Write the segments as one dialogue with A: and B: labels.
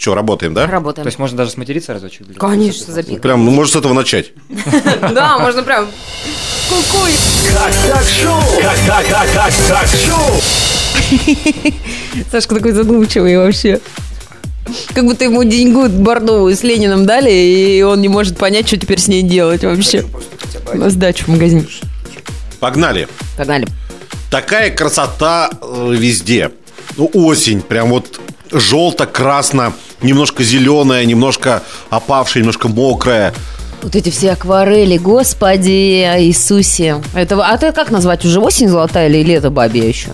A: Что, работаем, да?
B: Работаем.
C: То есть можно даже сматериться разочек? для-
B: Конечно, запикать.
A: Прям, ну, может, с этого начать.
B: Да, можно прям кукуй.
D: Как так шоу? Как так, как так, так шоу?
B: Сашка такой задумчивый вообще. Как будто ему деньгу бордовую с Лениным дали, и он не может понять, что теперь с ней делать вообще. На сдачу в магазине.
A: Погнали.
B: Погнали.
A: Такая красота э, везде. Ну, осень, прям вот желто-красно, немножко зеленая, немножко опавшая, немножко мокрая.
B: Вот эти все акварели, господи Иисусе. Это, а ты как назвать уже осень золотая или лето бабья еще?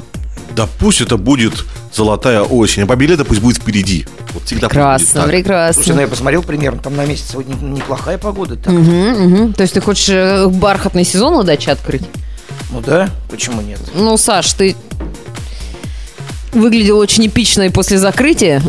A: Да пусть это будет золотая осень, а победа пусть будет впереди. Вот всегда пусть будет
B: Прекрасно,
A: так.
B: прекрасно.
C: Слушай, ну я посмотрел примерно, там на месяц сегодня неплохая погода. Так.
B: Мгм, мгм. То есть ты хочешь э, бархатный сезон на даче открыть?
C: Ну да, почему нет?
B: Ну, Саш, ты выглядел очень эпично и после закрытия.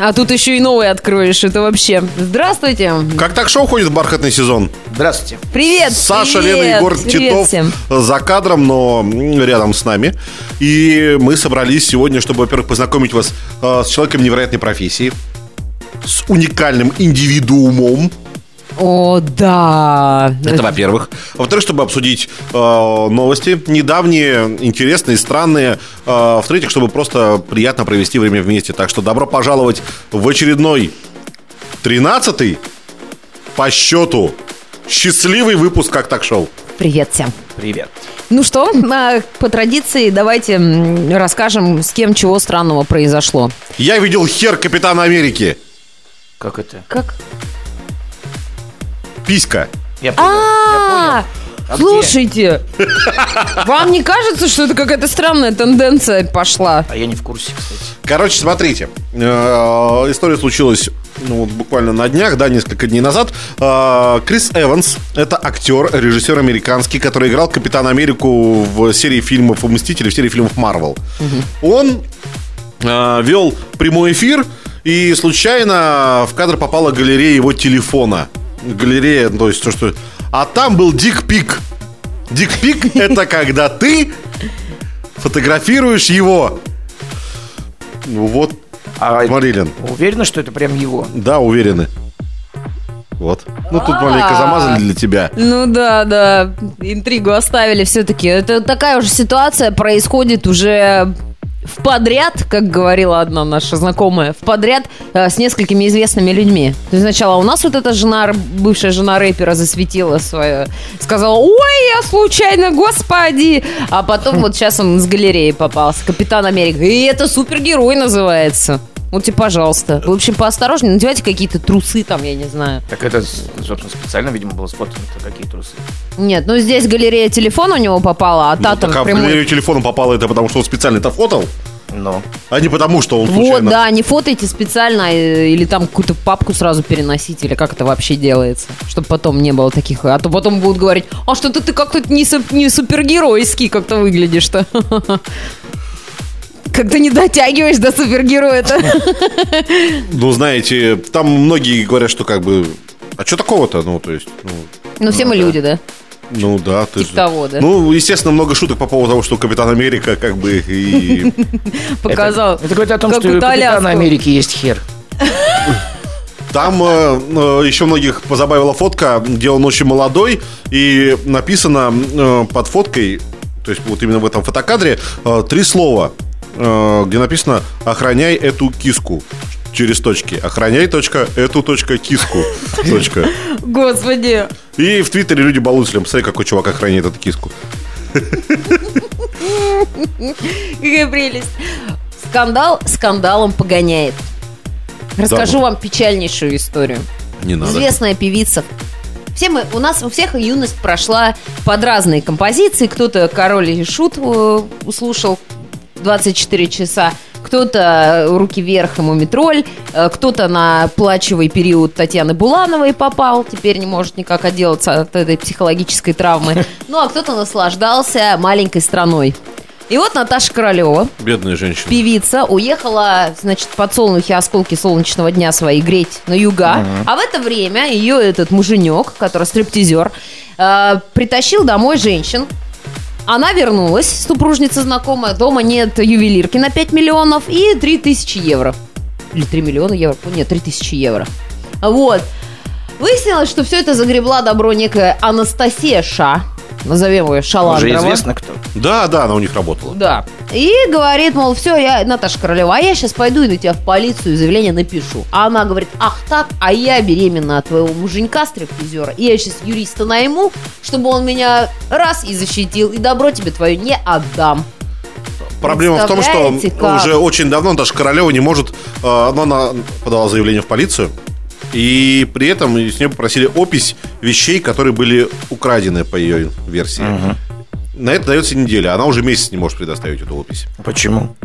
B: А тут еще и новый откроешь. Это вообще... Здравствуйте.
A: Как так шоу ходит в бархатный сезон?
C: Здравствуйте.
B: Привет.
A: Саша,
B: привет,
A: Лена, Егор
B: привет
A: Титов
B: всем.
A: за кадром, но рядом с нами. И мы собрались сегодня, чтобы, во-первых, познакомить вас э, с человеком невероятной профессии, с уникальным индивидуумом.
B: О, да.
A: Это во-первых. Во-вторых, чтобы обсудить э, новости, недавние, интересные, странные. Э, в-третьих, чтобы просто приятно провести время вместе. Так что добро пожаловать в очередной 13 по счету счастливый выпуск «Как так шоу».
B: Привет всем.
C: Привет.
B: Ну что, по традиции давайте расскажем, с кем чего странного произошло.
A: Я видел хер Капитана Америки.
C: Как это?
B: Как?
A: Писька.
C: Я понял.
B: А.
C: А где?
B: слушайте, вам не кажется, что это какая-то странная тенденция пошла?
C: А я не в курсе, кстати.
A: Короче, смотрите. Э, История случилась ну, вот буквально на днях, да, несколько дней назад. Э, Крис Эванс – это актер, режиссер американский, который играл Капитана Америку в серии фильмов «Мстители», в серии фильмов «Марвел». Он э, вел прямой эфир, и случайно в кадр попала галерея его телефона. Галерея, то есть то, что... А там был дик-пик. Дик-пик – это когда ты фотографируешь его. Ну вот,
C: А
A: Марилин.
C: уверена, что это прям его?
A: Да, уверены. Вот. Ну, тут маленько замазали для тебя.
B: Ну да, да, интригу оставили все-таки. Это такая уже ситуация происходит уже в подряд, как говорила одна наша знакомая, в подряд э, с несколькими известными людьми. То есть сначала у нас вот эта жена, бывшая жена рэпера засветила свое, сказала, ой, я случайно, господи. А потом вот сейчас он с галереи попался, Капитан Америка. И это супергерой называется. Вот тебе, пожалуйста. В общем, поосторожнее, надевайте какие-то трусы там, я не знаю.
C: Так это, собственно, специально, видимо, было спотано. Какие трусы?
B: Нет, ну здесь галерея телефона у него попала, а та
A: Ну,
B: там
A: так, а в
B: прямой-
A: галерею телефона попало это потому, что он специально это фотал,
C: Ну,
A: а не потому, что он
B: Вот,
A: случайно...
B: да, не фотайте специально э, или там какую-то папку сразу переносить, или как это вообще делается, чтобы потом не было таких... А то потом будут говорить, а что-то ты как-то не, суп- не супергеройский как-то выглядишь-то. Как-то не дотягиваешь до супергероя-то.
A: Ну, знаете, там многие говорят, что как бы... А что такого-то? Ну, то есть... Ну,
B: Ну, все мы люди, да?
A: ну да, ты
B: Типа
A: же-
B: того, да.
A: Ну, естественно, много шуток по поводу того, что Капитан Америка как бы и...
B: Показал.
C: это говорит о том, что у Капитана. Америки есть хер.
A: Там э, э, еще многих позабавила фотка, где он очень молодой, и написано э, под фоткой, то есть вот именно в этом фотокадре, э, три слова, где написано «Охраняй эту киску». Через точки. Охраняй точка, эту точка, киску. Точка.
B: Господи.
A: И в Твиттере люди балуются, посмотри, какой чувак охраняет эту киску.
B: Какая прелесть. Скандал скандалом погоняет. Расскажу вам печальнейшую историю.
A: Не надо.
B: Известная певица. Все мы, у нас у всех юность прошла под разные композиции. Кто-то Король и Шут э, услышал 24 часа, кто-то «Руки вверх» и «Мумитроль», э, кто-то на плачевый период Татьяны Булановой попал, теперь не может никак отделаться от этой психологической травмы. Ну, а кто-то наслаждался маленькой страной. И вот Наташа Королева,
A: Бедная женщина.
B: певица уехала, значит, подсолнухи осколки солнечного дня свои греть на юга. А в это время ее этот муженек, который стриптизер, э, притащил домой женщин. Она вернулась, супружница знакомая, дома нет ювелирки на 5 миллионов и 3 тысячи евро. или 3 миллиона евро, нет, 3 тысячи евро. Вот. Выяснилось, что все это загребла добро некая Анастасия Ша, назовем ее
C: Уже
B: Шаландрова.
C: известно кто.
A: Да, да, она у них работала.
B: Да. И говорит, мол, все, я Наташа Королева, а я сейчас пойду и на тебя в полицию заявление напишу. А она говорит, ах так, а я беременна от твоего муженька стриптизера. И я сейчас юриста найму, чтобы он меня раз и защитил, и добро тебе твое не отдам.
A: Проблема в том, что
B: как?
A: уже очень давно Наташа Королева не может... э, ну, Она подала заявление в полицию, и при этом с нее попросили опись вещей, которые были украдены по ее версии. На это дается неделя. Она уже месяц не может предоставить эту опись.
C: Почему?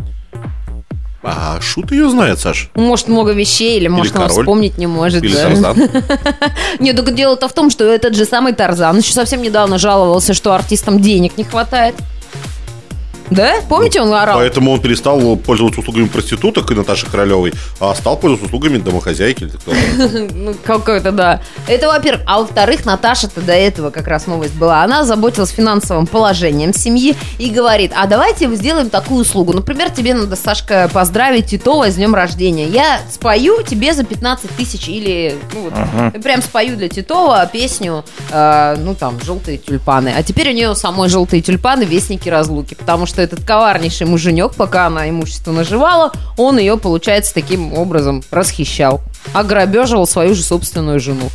A: А шут ее знает, Саш.
B: Может, много вещей, или, может, она
A: король.
B: вспомнить не может.
A: Или
B: да.
A: Тарзан.
B: Нет, только дело-то в том, что этот же самый Тарзан еще совсем недавно жаловался, что артистам денег не хватает. Да? Помните, он орал?
A: Поэтому он перестал пользоваться услугами проституток и Наташи Королевой, а стал пользоваться услугами домохозяйки. или кто.
B: Ну, какой-то, да. Это, во-первых. А во-вторых, Наташа-то до этого как раз новость была. Она заботилась финансовым положением семьи и говорит, а давайте сделаем такую услугу. Например, тебе надо, Сашка, поздравить Титова с днем рождения. Я спою тебе за 15 тысяч или, ну, вот, прям спою для Титова песню, э, ну, там, «Желтые тюльпаны». А теперь у нее самой «Желтые тюльпаны» вестники разлуки, потому что этот коварнейший муженек, пока она имущество наживала, он ее, получается, таким образом расхищал. Ограбеживал свою же собственную жену.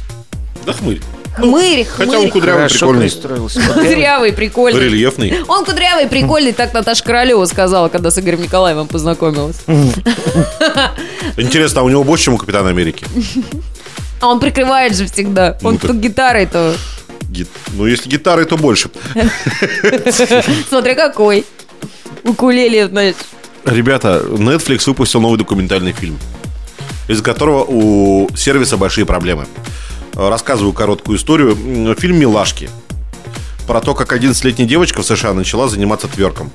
A: Да хмырь.
B: Хмырь,
A: Хотя он
B: хмырь.
A: кудрявый,
C: Хорошо
A: прикольный,
C: пристроился.
B: Кудрявый, прикольный.
A: рельефный.
B: Он кудрявый, прикольный, так Наташа Королева сказала, когда с Игорем Николаевым познакомилась.
A: Интересно, а у него больше, чем у Капитана Америки?
B: А он прикрывает же всегда. Он
A: Ну, так-
B: тут гитарой-то.
A: Ги- Ну, если гитары, то больше.
B: Смотря какой. Укулеле, знаешь.
A: Ребята, Netflix выпустил новый документальный фильм, из которого у сервиса большие проблемы. Рассказываю короткую историю. Фильм «Милашки». Про то, как 11-летняя девочка в США начала заниматься тверком.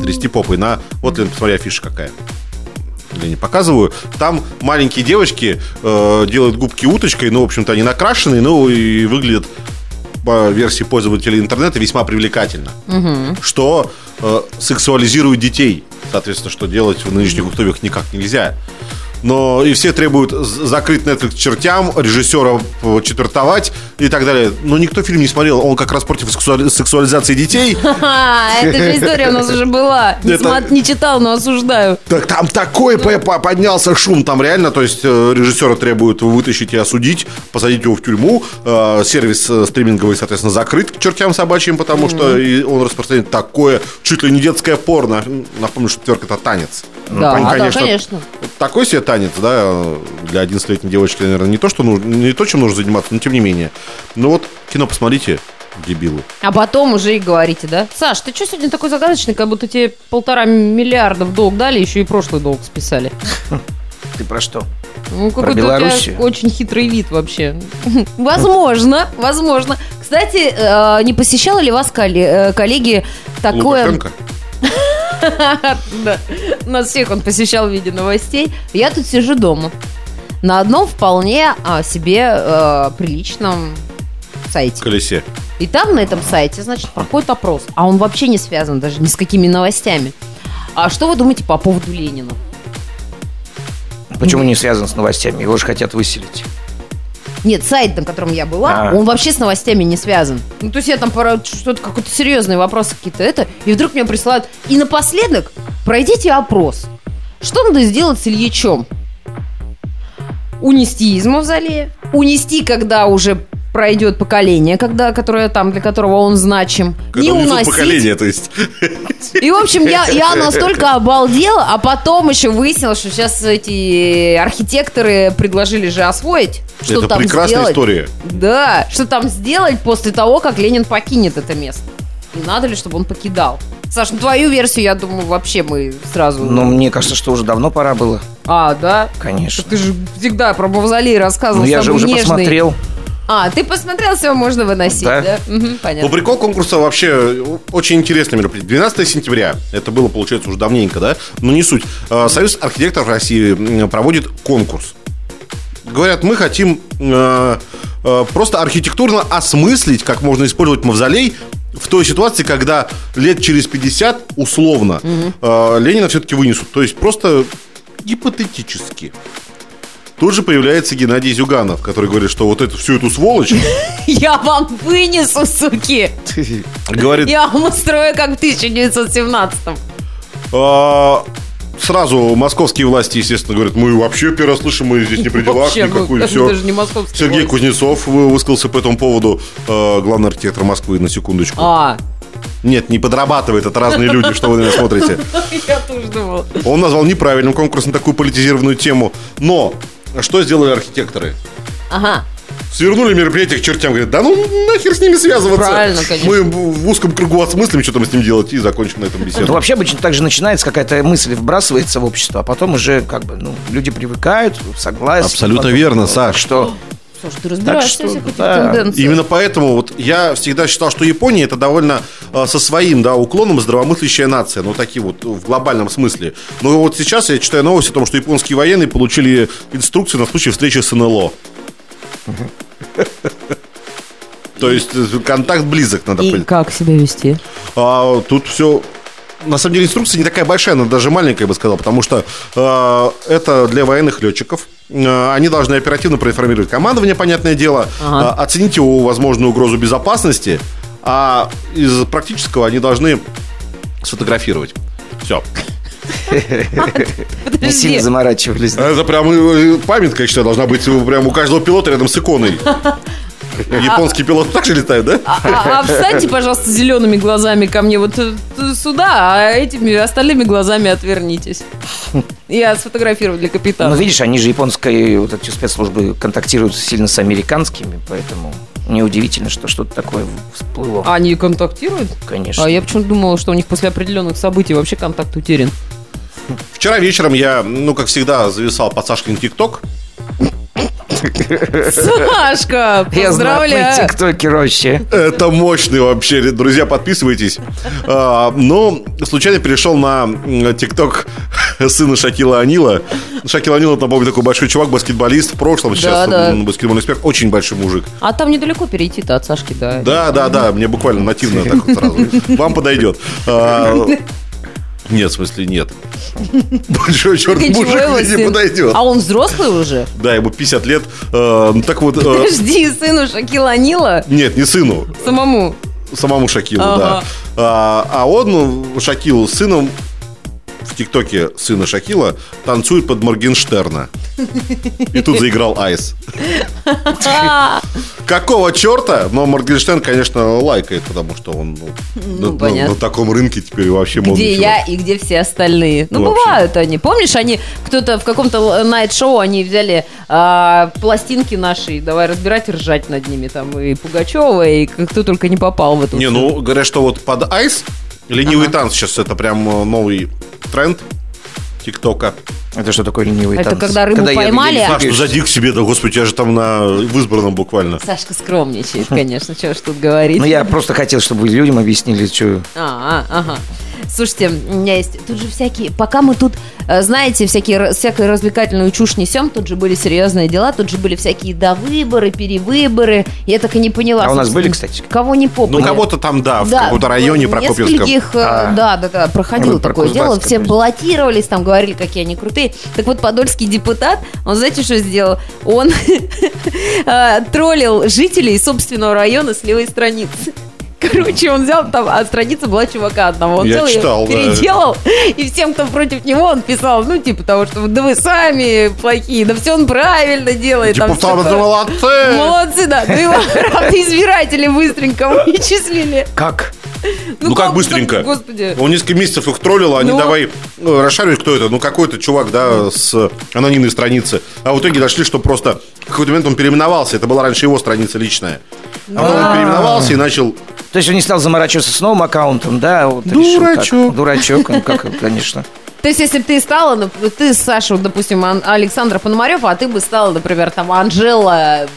A: Трясти попой на... Вот, Лен, посмотри, афиша какая. Я не показываю. Там маленькие девочки э, делают губки уточкой, ну, в общем-то, они накрашенные, ну, и выглядят по версии пользователей интернета весьма привлекательно. Что э, сексуализирует детей. Соответственно, что делать в нынешних условиях никак нельзя. Но и все требуют закрыть Netflix чертям, режиссера четвертовать и так далее. Но никто фильм не смотрел. Он как раз против сексуали- сексуализации детей.
B: Эта же история у нас уже была. Не,
A: Это-
B: читал, но осуждаю.
A: Так там такой по- поднялся шум, там реально, то есть э, режиссера требуют вытащить и осудить, посадить его в тюрьму, Э, сервис э, стриминговый, соответственно, закрыт к чертям собачьим, потому что он распространяет такое чуть ли не детское порно. Напомню, что тверк это танец.
B: Да, да, конечно.
A: Такой себе танец, да, для 11-летней девочки, наверное, не то, что нужно, не то, чем нужно заниматься, но тем не менее. Ну вот, кино посмотрите, дебилы.
B: А потом уже и говорите, да? Саш, ты что сегодня такой загадочный, как будто тебе полтора миллиарда в долг дали, еще и прошлый долг списали?
C: Ты про что?
B: Ну,
C: Про
B: какой-то у тебя
C: Белоруссию?
B: очень хитрый вид вообще. Возможно, возможно. Кстати, э, не посещала ли вас э, коллеги такое...
A: Лукашенко?
B: Да. Нас всех он посещал в виде новостей. Я тут сижу дома. На одном вполне а, себе э, приличном сайте.
A: колесе.
B: И там на этом сайте, значит, проходит опрос. А он вообще не связан даже ни с какими новостями. А что вы думаете по поводу Ленина?
C: Почему не связан с новостями? Его же хотят выселить.
B: Нет, сайт, на котором я была,
C: А.
B: он вообще с новостями не связан. Ну, то есть я там пора что-то, какой-то серьезный вопрос какие-то это, и вдруг мне присылают. И напоследок пройдите опрос. Что надо сделать с Ильичом? Унести из мавзолея. Унести, когда уже пройдет поколение, когда, которое там, для которого он значим.
A: Когда
B: не уносить.
A: поколение, то есть.
B: И, в общем, я, я настолько обалдела, а потом еще выяснилось, что сейчас эти архитекторы предложили же освоить, что
A: Это
B: там
A: прекрасная
B: сделать.
A: история.
B: Да, что там сделать после того, как Ленин покинет это место. И надо ли, чтобы он покидал? Саш, ну твою версию, я думаю, вообще мы сразу...
C: Но мне кажется, что уже давно пора было.
B: А, да?
C: Конечно.
B: Ты же всегда про мавзолей рассказывал.
C: Ну я же уже
B: нежный.
C: посмотрел.
B: А, ты посмотрел, все можно выносить, да?
C: Да.
A: Ну,
B: понятно.
A: прикол конкурса вообще очень интересное мероприятие. 12 сентября, это было, получается, уже давненько, да? Но не суть. Э, Союз архитекторов России проводит конкурс. Говорят, мы хотим э, э, просто архитектурно осмыслить, как можно использовать мавзолей в той ситуации, когда лет через 50, условно, э, Ленина все-таки вынесут. То есть просто гипотетически. Тут же появляется Геннадий Зюганов, который говорит, что вот эту всю эту сволочь
B: Я вам вынесу, суки!
A: говорит,
B: Я вам устрою, как в 1917-м.
A: а, сразу московские власти, естественно, говорят, мы вообще первый раз слышим, мы здесь не при делах,
B: Вообще, ну,
A: все.
B: даже не
A: Сергей
B: власть.
A: Кузнецов вы- высказался по этому поводу, э, главный архитектор Москвы, на секундочку.
B: А,
A: Нет, не подрабатывает, это разные люди, что вы на меня смотрите.
B: я тоже думал.
A: Он назвал неправильным конкурс на такую политизированную тему. Но что сделали архитекторы?
B: Ага.
A: Свернули мероприятие к чертям. Говорят, да ну нахер с ними связываться.
B: Правильно, конечно.
A: Мы в узком кругу осмыслим, что там с ним делать, и закончим на этом
C: Ну,
A: беседу.
C: вообще обычно так же начинается, какая-то мысль вбрасывается в общество, а потом уже как бы, ну, люди привыкают, согласны.
A: Абсолютно
C: Потом,
A: верно, Саш.
C: Что?
B: Слушай, ты разбираешься
C: что,
B: в этих
C: да.
B: тенденциях.
A: Именно поэтому вот я всегда считал, что Япония это довольно э, со своим да, уклоном здравомыслящая нация, ну такие вот в глобальном смысле. Но вот сейчас я читаю новость о том, что японские военные получили инструкцию на случай встречи с НЛО. То есть э, контакт близок надо
B: И
A: понять.
B: как себя вести?
A: А, тут все. На самом деле инструкция не такая большая, она даже маленькая, я бы сказал, потому что э, это для военных летчиков. Э, они должны оперативно проинформировать командование, понятное дело,
B: Ага.
A: э, оценить его возможную угрозу безопасности, а из практического они должны сфотографировать. Все.
C: Не сильно заморачивались.
A: Это прям э, памятка, я считаю, должна быть прям у каждого пилота рядом с иконой. Японские пилоты так же летают, да?
B: А, а- а встаньте, пожалуйста, зелеными глазами ко мне вот э, сюда, а этими остальными глазами отвернитесь. Я сфотографирую для
C: Ну,
B: капитана.
C: видишь, они же японские вот эти спецслужбы контактируют сильно с американскими, поэтому неудивительно, что что-то такое всплыло.
B: А Они контактируют?
C: Конечно.
B: А я почему-то думала, что у них после определенных событий вообще контакт утерян.
A: Вчера вечером я, ну, как всегда, зависал под Сашкин ТикТок.
B: Сашка,
C: Я знаю,
B: поздравляю.
C: тиктоки вообще.
A: Это мощный вообще. Друзья, подписывайтесь. А, Но случайно перешел на ТикТок сына Шакила Анила. Шакил Анил, это, по-моему, такой большой чувак, баскетболист в прошлом. Сейчас
B: да.
A: он баскетбольный эксперт. Очень большой мужик.
B: А там недалеко перейти-то от Сашки, да.
A: Да, да, да. Мне буквально нативно так вот сразу. Вам подойдет. Нет, в смысле, нет. Большой черный мужик не подойдет.
B: А он взрослый уже?
A: Да, ему 50 лет. Э, Ну, так вот... э,
B: Подожди, сыну Шакила Нила
A: Нет, не сыну.
B: самому.
A: Самому Шакилу, да. А, а он, ну, Шакил, с сыном в ТикТоке сына Шакила танцует под Моргенштерна. И тут заиграл Айс. Какого черта? Но Моргенштерн, конечно, лайкает, потому что он ну, на- на,
B: понятно.
A: на таком рынке теперь вообще
B: Где я и где все остальные. Ну,
A: Ну, вообще.
B: бывают они. Помнишь, они кто-то в каком-то найт-шоу они взяли а, пластинки наши, давай разбирать и ржать над ними. Там и Пугачева, и кто только не попал в эту.
A: Не, ну, говорят, что вот под Айс ленивый танц сейчас это прям э, новый тренд ТикТока.
C: Это что такое ленивый
B: Это
C: танц?
B: когда рыбу
C: я- я
B: поймали,
C: не
B: а-
A: Саш, ну зади к себе, да господи, я же там на в избранном буквально.
B: Сашка скромничает, конечно, что ж тут говорить.
C: Ну, я просто хотел, чтобы вы людям объяснили, что...
B: А, а, ага. Слушайте, у меня есть тут же всякие, пока мы тут, э, знаете, всякие, всякую развлекательную чушь несем, тут же были серьезные дела, тут же были всякие довыборы, перевыборы. Я так и не поняла.
C: А у нас были, кстати?
B: Кого не помню.
A: Ну, кого-то там, да, в
B: Да,
A: каком-то районе
B: в
A: Прокопьевском.
B: нескольких, э,
C: А.
B: да, да, да, проходило
C: Ну,
B: такое дело. Все баллотировались, там говорили, какие они крутые. Так вот, подольский депутат, он, знаете, что сделал? Он э, троллил жителей собственного района с левой страницы. Короче, он взял там, а страница была чувака одного. Он
A: Я
B: взял
A: читал, да.
B: переделал, и всем, кто против него, он писал, ну, типа того, что да вы сами плохие, да все он правильно делает.
A: Типа,
B: там
A: там молодцы!
B: Молодцы, да. Ну его, правда, избиратели быстренько вычислили.
C: Как?
A: Ну, как быстренько?
B: Господи.
A: Он несколько месяцев их троллил, они
B: Ну.
A: давай э, расшаривать, кто это. Ну, какой-то чувак, да, с анонимной страницы. А в итоге дошли, что просто в какой-то момент он переименовался. Это была раньше его страница личная. А потом он переименовался и начал...
C: То есть он не стал заморачиваться с новым аккаунтом, да? Вот решил так.
A: Дурачок.
C: Дурачок, ну как, конечно.
B: То есть, если бы ты стала, ты, Саша, вот, допустим, Ан- Александра Пономарев, а ты бы стала, например, там, Анжела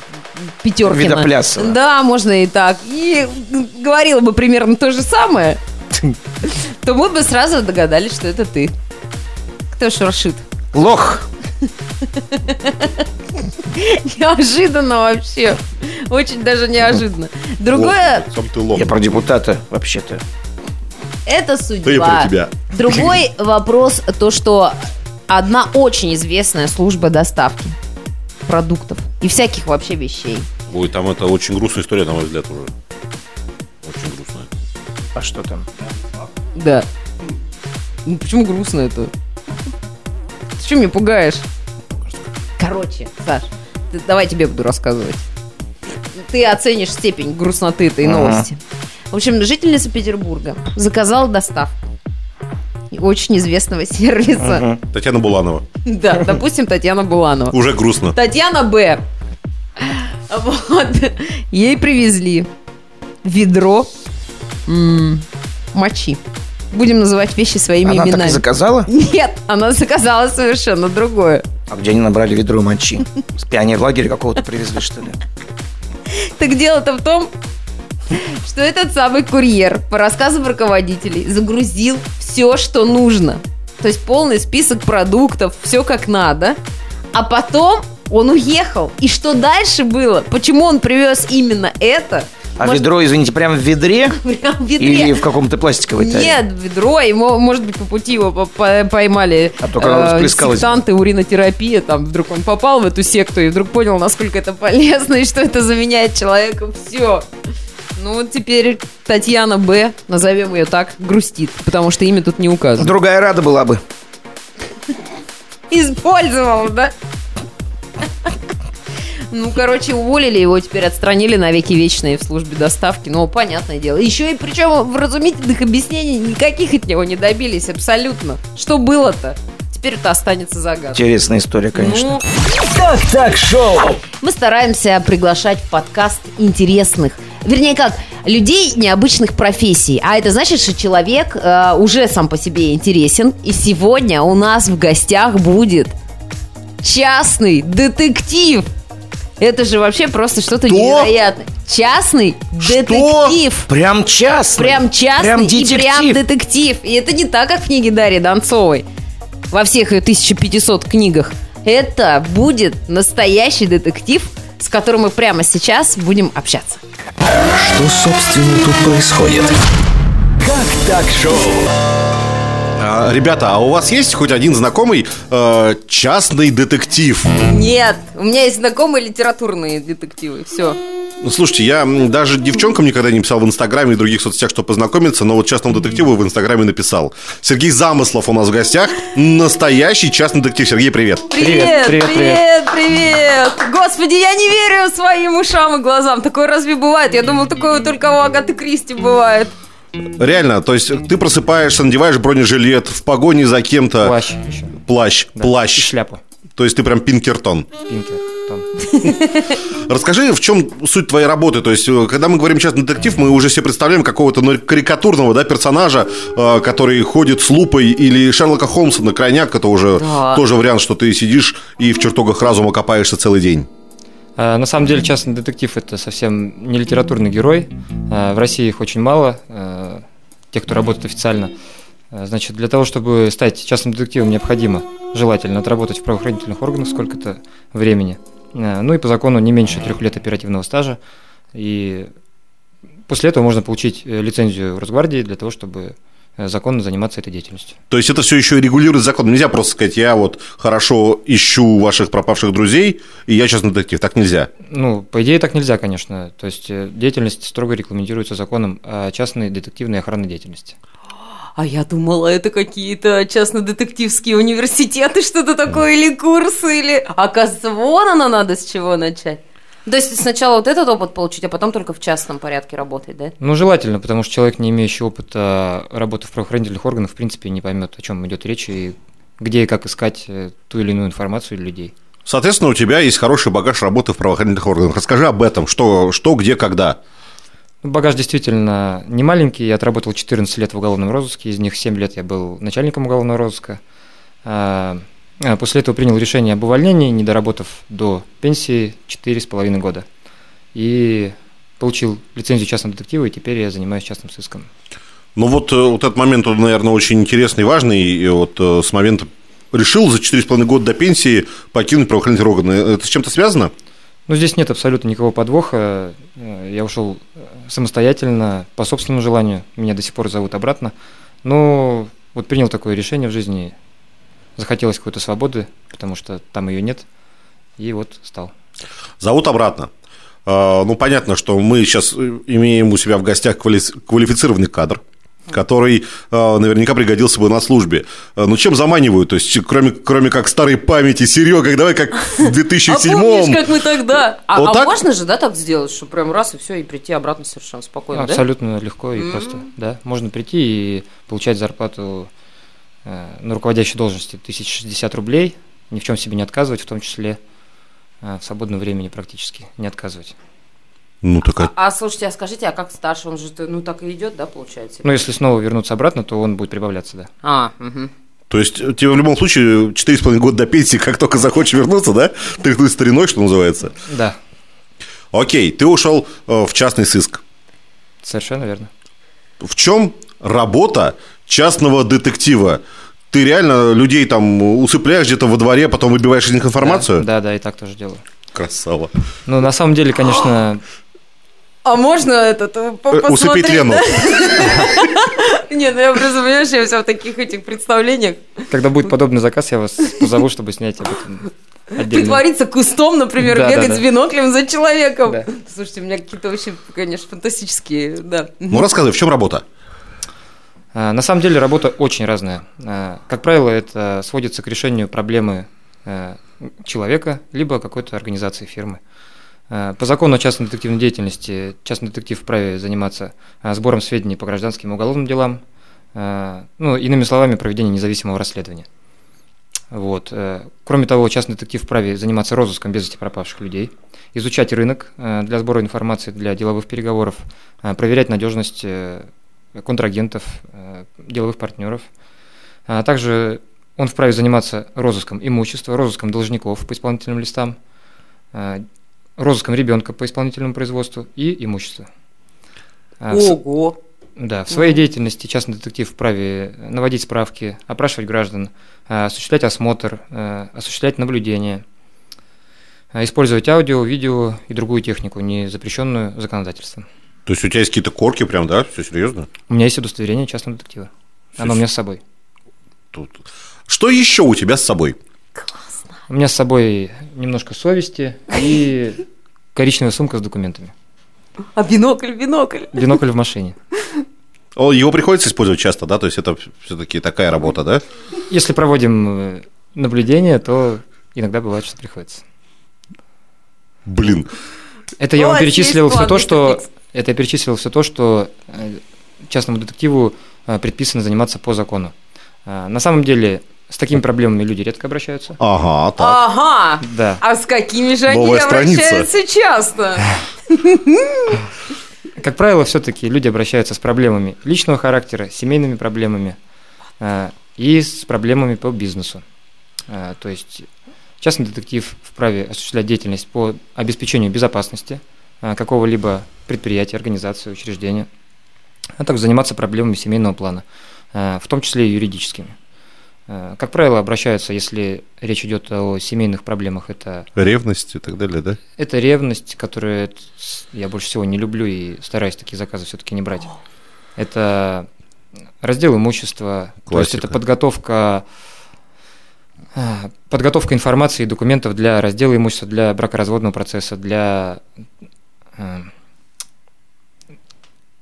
B: Пятеркина.
C: Видоплясова.
B: Да, можно и так. И говорила бы примерно то же самое, то мы бы сразу догадались, что это ты. Кто шуршит?
C: Лох.
B: Неожиданно вообще. Очень даже неожиданно. Другое,
A: ты.
C: Я про депутата вообще-то.
B: это
A: Да
B: судьба.
A: я про тебя.
B: Другой вопрос, то, что одна очень известная служба доставки продуктов и всяких вообще вещей.
A: Ой, там это очень грустная история, на мой взгляд, уже. Очень грустная.
C: А что там?
B: Да. Ну почему грустно это? Что меня пугаешь? Короче, Саш, ты- давай тебе буду рассказывать. Ты оценишь степень грустноты этой
C: Ага.
B: новости. В общем, жительница Петербурга заказала доставку очень известного сервиса.
C: Мгм.
A: Татьяна Буланова.
B: Да, допустим, Татьяна Буланова.
A: Уже грустно.
B: Татьяна Б. Вот. Ей привезли ведро м, мочи. Будем называть вещи своими
C: Она так и
B: именами.
C: заказала?
B: Нет, она заказала совершенно другое.
C: А где они набрали ведро мочи? С пионерлагеря какого-то привезли, что ли?
B: Так дело-то в том, что этот самый курьер, по рассказам руководителей, загрузил все, что нужно. То есть полный список продуктов, все как надо. А потом он уехал. И что дальше было? Почему он привез именно это?
C: А
B: Может,
C: ведро, извините, прям в ведре?
B: прям в ведре?
C: Или в каком-то пластиковой таре?
B: Нет, ведро, и, мо- может быть, по пути его по- по- поймали
C: А то когда расплескалось бы.
B: сектанты, уринотерапия, там вдруг он попал в эту секту и вдруг понял, насколько это полезно и что это заменяет человеку все. Ну вот теперь Татьяна Б, назовем ее так, грустит, потому что имя тут не указано.
C: Другая рада была бы.
B: Использовал, да? Ну, короче, уволили его, теперь отстранили навеки вечные в службе доставки. Ну, понятное дело. Еще и причем вразумительных объяснений никаких от него не добились абсолютно. Что было-то? Теперь это останется загадкой.
C: Интересная история, конечно.
B: Ну,
D: Как так шоу?
B: мы стараемся приглашать в подкаст интересных, вернее как, людей необычных профессий. А это значит, что человек э, уже сам по себе интересен. И сегодня у нас в гостях будет частный детектив. Это же вообще просто что-то
A: Что?
B: невероятное. Частный детектив.
C: Прям частный.
B: Прям частный
C: Прям
B: и прям
C: детектив.
B: детектив. И это не так, как в книге Дарьи Донцовой во всех ее 1500 книгах. Это будет настоящий детектив, с которым мы прямо сейчас будем общаться.
D: Что, собственно, тут происходит? Как так шоу?
A: А, ребята, а у вас есть хоть один знакомый э, частный детектив?
B: Нет, у меня есть знакомые литературные детективы. Все.
A: Ну, слушайте, я даже девчонкам никогда не писал в Инстаграме и других соцсетях, чтобы познакомиться, но вот частному детективу в Инстаграме написал. Сергей Замыслов у нас в гостях. Настоящий частный детектив. Сергей, привет.
B: Привет,
C: Привет,
B: привет,
C: привет,
B: привет, Господи, я не верю своим ушам и глазам. Такое разве бывает? Я думал, такое только у Агаты Кристи бывает.
A: Реально, то есть ты просыпаешься, надеваешь бронежилет, в погоне за кем-то...
E: Плащ еще.
A: Плащ,
E: Да.
A: плащ.
E: И шляпу.
A: То есть ты прям Пинкертон.
E: Пинкер. Тон.
A: Расскажи, в чем суть твоей работы? То есть, э, когда мы говорим частный детектив, мы уже себе представляем какого-то ну, карикатурного да, персонажа, э, который ходит с лупой, или Шерлока Холмса на крайняк, это уже
B: Да.
A: тоже вариант, что ты сидишь и в чертогах разума копаешься целый день.
E: А, На самом деле, частный детектив – это совсем не литературный герой. А, В России их очень мало, а, тех, кто работает официально. Значит, для того, чтобы стать частным детективом, необходимо желательно отработать в правоохранительных органах сколько-то времени. Ну и по закону не меньше трех лет оперативного стажа. И после этого можно получить э, лицензию в Росгвардии для того, чтобы законно заниматься этой деятельностью.
A: То есть это все еще регулирует закон. Нельзя просто сказать, я вот хорошо ищу ваших пропавших друзей, и я частный детектив. Так нельзя.
E: Ну, по идее, так нельзя, конечно. То есть э, деятельность строго регламентируется законом о частной детективной охранной деятельности.
B: А я думала, это какие-то частно-детективские университеты, что-то такое, или курсы, или... Оказывается, вон оно надо с чего начать. То есть сначала вот этот опыт получить, а потом только в частном порядке работать, да?
E: Ну, желательно, потому что человек, не имеющий опыта работы в правоохранительных органах, в принципе, не поймет, о чем идет речь и где и как искать э, ту или иную информацию или людей.
A: Соответственно, у тебя есть хороший багаж работы в правоохранительных органах. Расскажи об этом. Что, что где, когда.
E: Ну, Багаж действительно не маленький. Я отработал 14 лет в уголовном розыске, из них 7 лет я был начальником уголовного розыска. А, После этого принял решение об увольнении, не доработав до пенсии 4,5 года. И получил лицензию частного детектива, и теперь я занимаюсь частным сыском.
A: Ну вот, э, вот этот момент, он, наверное, очень интересный и важный. И вот э, с момента решил за 4,5 года до пенсии покинуть правоохранительные органы. Это с чем-то связано?
E: Ну, здесь нет абсолютно никакого подвоха. Э, Я ушел самостоятельно, по собственному желанию. Меня до сих пор зовут обратно. Но вот принял такое решение в жизни. Захотелось какой-то свободы, потому что там ее нет, и вот стал.
A: Зовут обратно. А, Ну, понятно, что мы сейчас имеем у себя в гостях квали- квалифицированный кадр, который а, наверняка пригодился бы на службе. А, Ну, чем заманивают? То есть, кроме, кроме как старой памяти, Серега, давай как в
B: А
A: 2007
B: помнишь, как мы тогда? А,
A: Вот
B: а
A: так?
B: можно же, да, так сделать, что прям раз и все, и прийти обратно совершенно спокойно, да?
E: Абсолютно легко и просто, да. Можно прийти и получать зарплату э, на руководящей должности 1060 рублей, ни в чем себе не отказывать, в том числе э, в свободном времени практически не отказывать.
A: Ну, такая...
B: А, а, слушайте, а скажите, а как старше? Он же, ну, так и идет, да, получается?
E: Ну, если снова вернуться обратно, то он будет прибавляться, да.
B: А, мгм.
A: То есть, тебе в любом случае 4,5 года до пенсии, как только захочешь вернуться, да? Тряхнуть стариной, что называется.
E: Да,
A: Окей, ты ушел э, в частный сыск.
E: совершенно верно.
A: В чем работа частного детектива? Ты реально людей там усыпляешь где-то во дворе, потом выбиваешь из них информацию?
E: Да, да, да, и так тоже делаю.
A: Красава.
E: Ну, на самом деле, конечно,
B: А можно этот, э,
A: Э, Усыпить Лену.
B: Не, ну я просто, понимаешь, я вся в таких этих представлениях.
E: когда будет подобный заказ, я вас позову, чтобы снять об этом отдельно.
B: Притвориться кустом, например,
E: Да, да,
B: бегать
E: да.
B: с биноклем за человеком.
E: Да.
B: Слушайте, у меня какие-то вообще, конечно, фантастические, да.
A: Ну, рассказывай, в чем работа?
E: А, На самом деле работа очень разная. А, Как правило, это сводится к решению проблемы э, человека, либо какой-то организации фирмы. А, По закону о частной детективной деятельности частный детектив вправе заниматься а, сбором сведений по гражданским и уголовным делам, а, ну, иными словами, проведение независимого расследования. Вот. э, Кроме того, частный детектив вправе заниматься розыском без вести пропавших людей, изучать рынок э, для сбора информации для деловых переговоров, э, проверять надежность контрагентов, э, деловых партнеров. А также он вправе заниматься розыском имущества, розыском должников по исполнительным листам, э, розыском ребенка по исполнительному производству и имущества. А,
B: Ого.
E: да, в своей деятельности частный детектив вправе наводить справки, опрашивать граждан, а, осуществлять осмотр, а, осуществлять наблюдение, использовать аудио, видео и другую технику, не запрещенную законодательством.
A: То есть, у тебя есть какие-то корки прям, да? Все серьезно?
E: У меня есть удостоверение частного детектива. Оно у меня с собой.
A: Тут. Что еще у тебя с собой?
E: У меня с собой немножко совести и коричневая сумка с документами.
B: А бинокль, бинокль.
E: Бинокль в машине.
A: О, Его приходится использовать часто, да? То есть, это все-таки такая работа, да?
E: Если проводим э, наблюдение, то иногда бывает, что приходится.
A: Блин.
E: Это я вам
B: вас есть
E: перечислил все то, что? Это я перечислил все то, что э, частному детективу э, предписано заниматься по закону. А, На самом деле с такими проблемами люди редко обращаются.
A: Ага, так.
B: Ага.
E: Да.
B: А с какими же они
A: Новая страница.
B: обращаются часто?
E: Как правило, все-таки люди обращаются с проблемами личного характера, семейными проблемами э, и с проблемами по бизнесу. Э, То есть частный детектив вправе осуществлять деятельность по обеспечению безопасности э, какого-либо предприятия, организации, учреждения, а также заниматься проблемами семейного плана, э, в том числе и юридическими. Э, Как правило, обращаются, если речь идет о семейных проблемах, это
A: Ревность и так далее, да?
E: это ревность, которую я больше всего не люблю и стараюсь такие заказы все-таки не брать. Это раздел имущества, то есть это
A: Классика.
E: подготовка а, подготовка информации и документов для раздела имущества, для бракоразводного процесса, для а,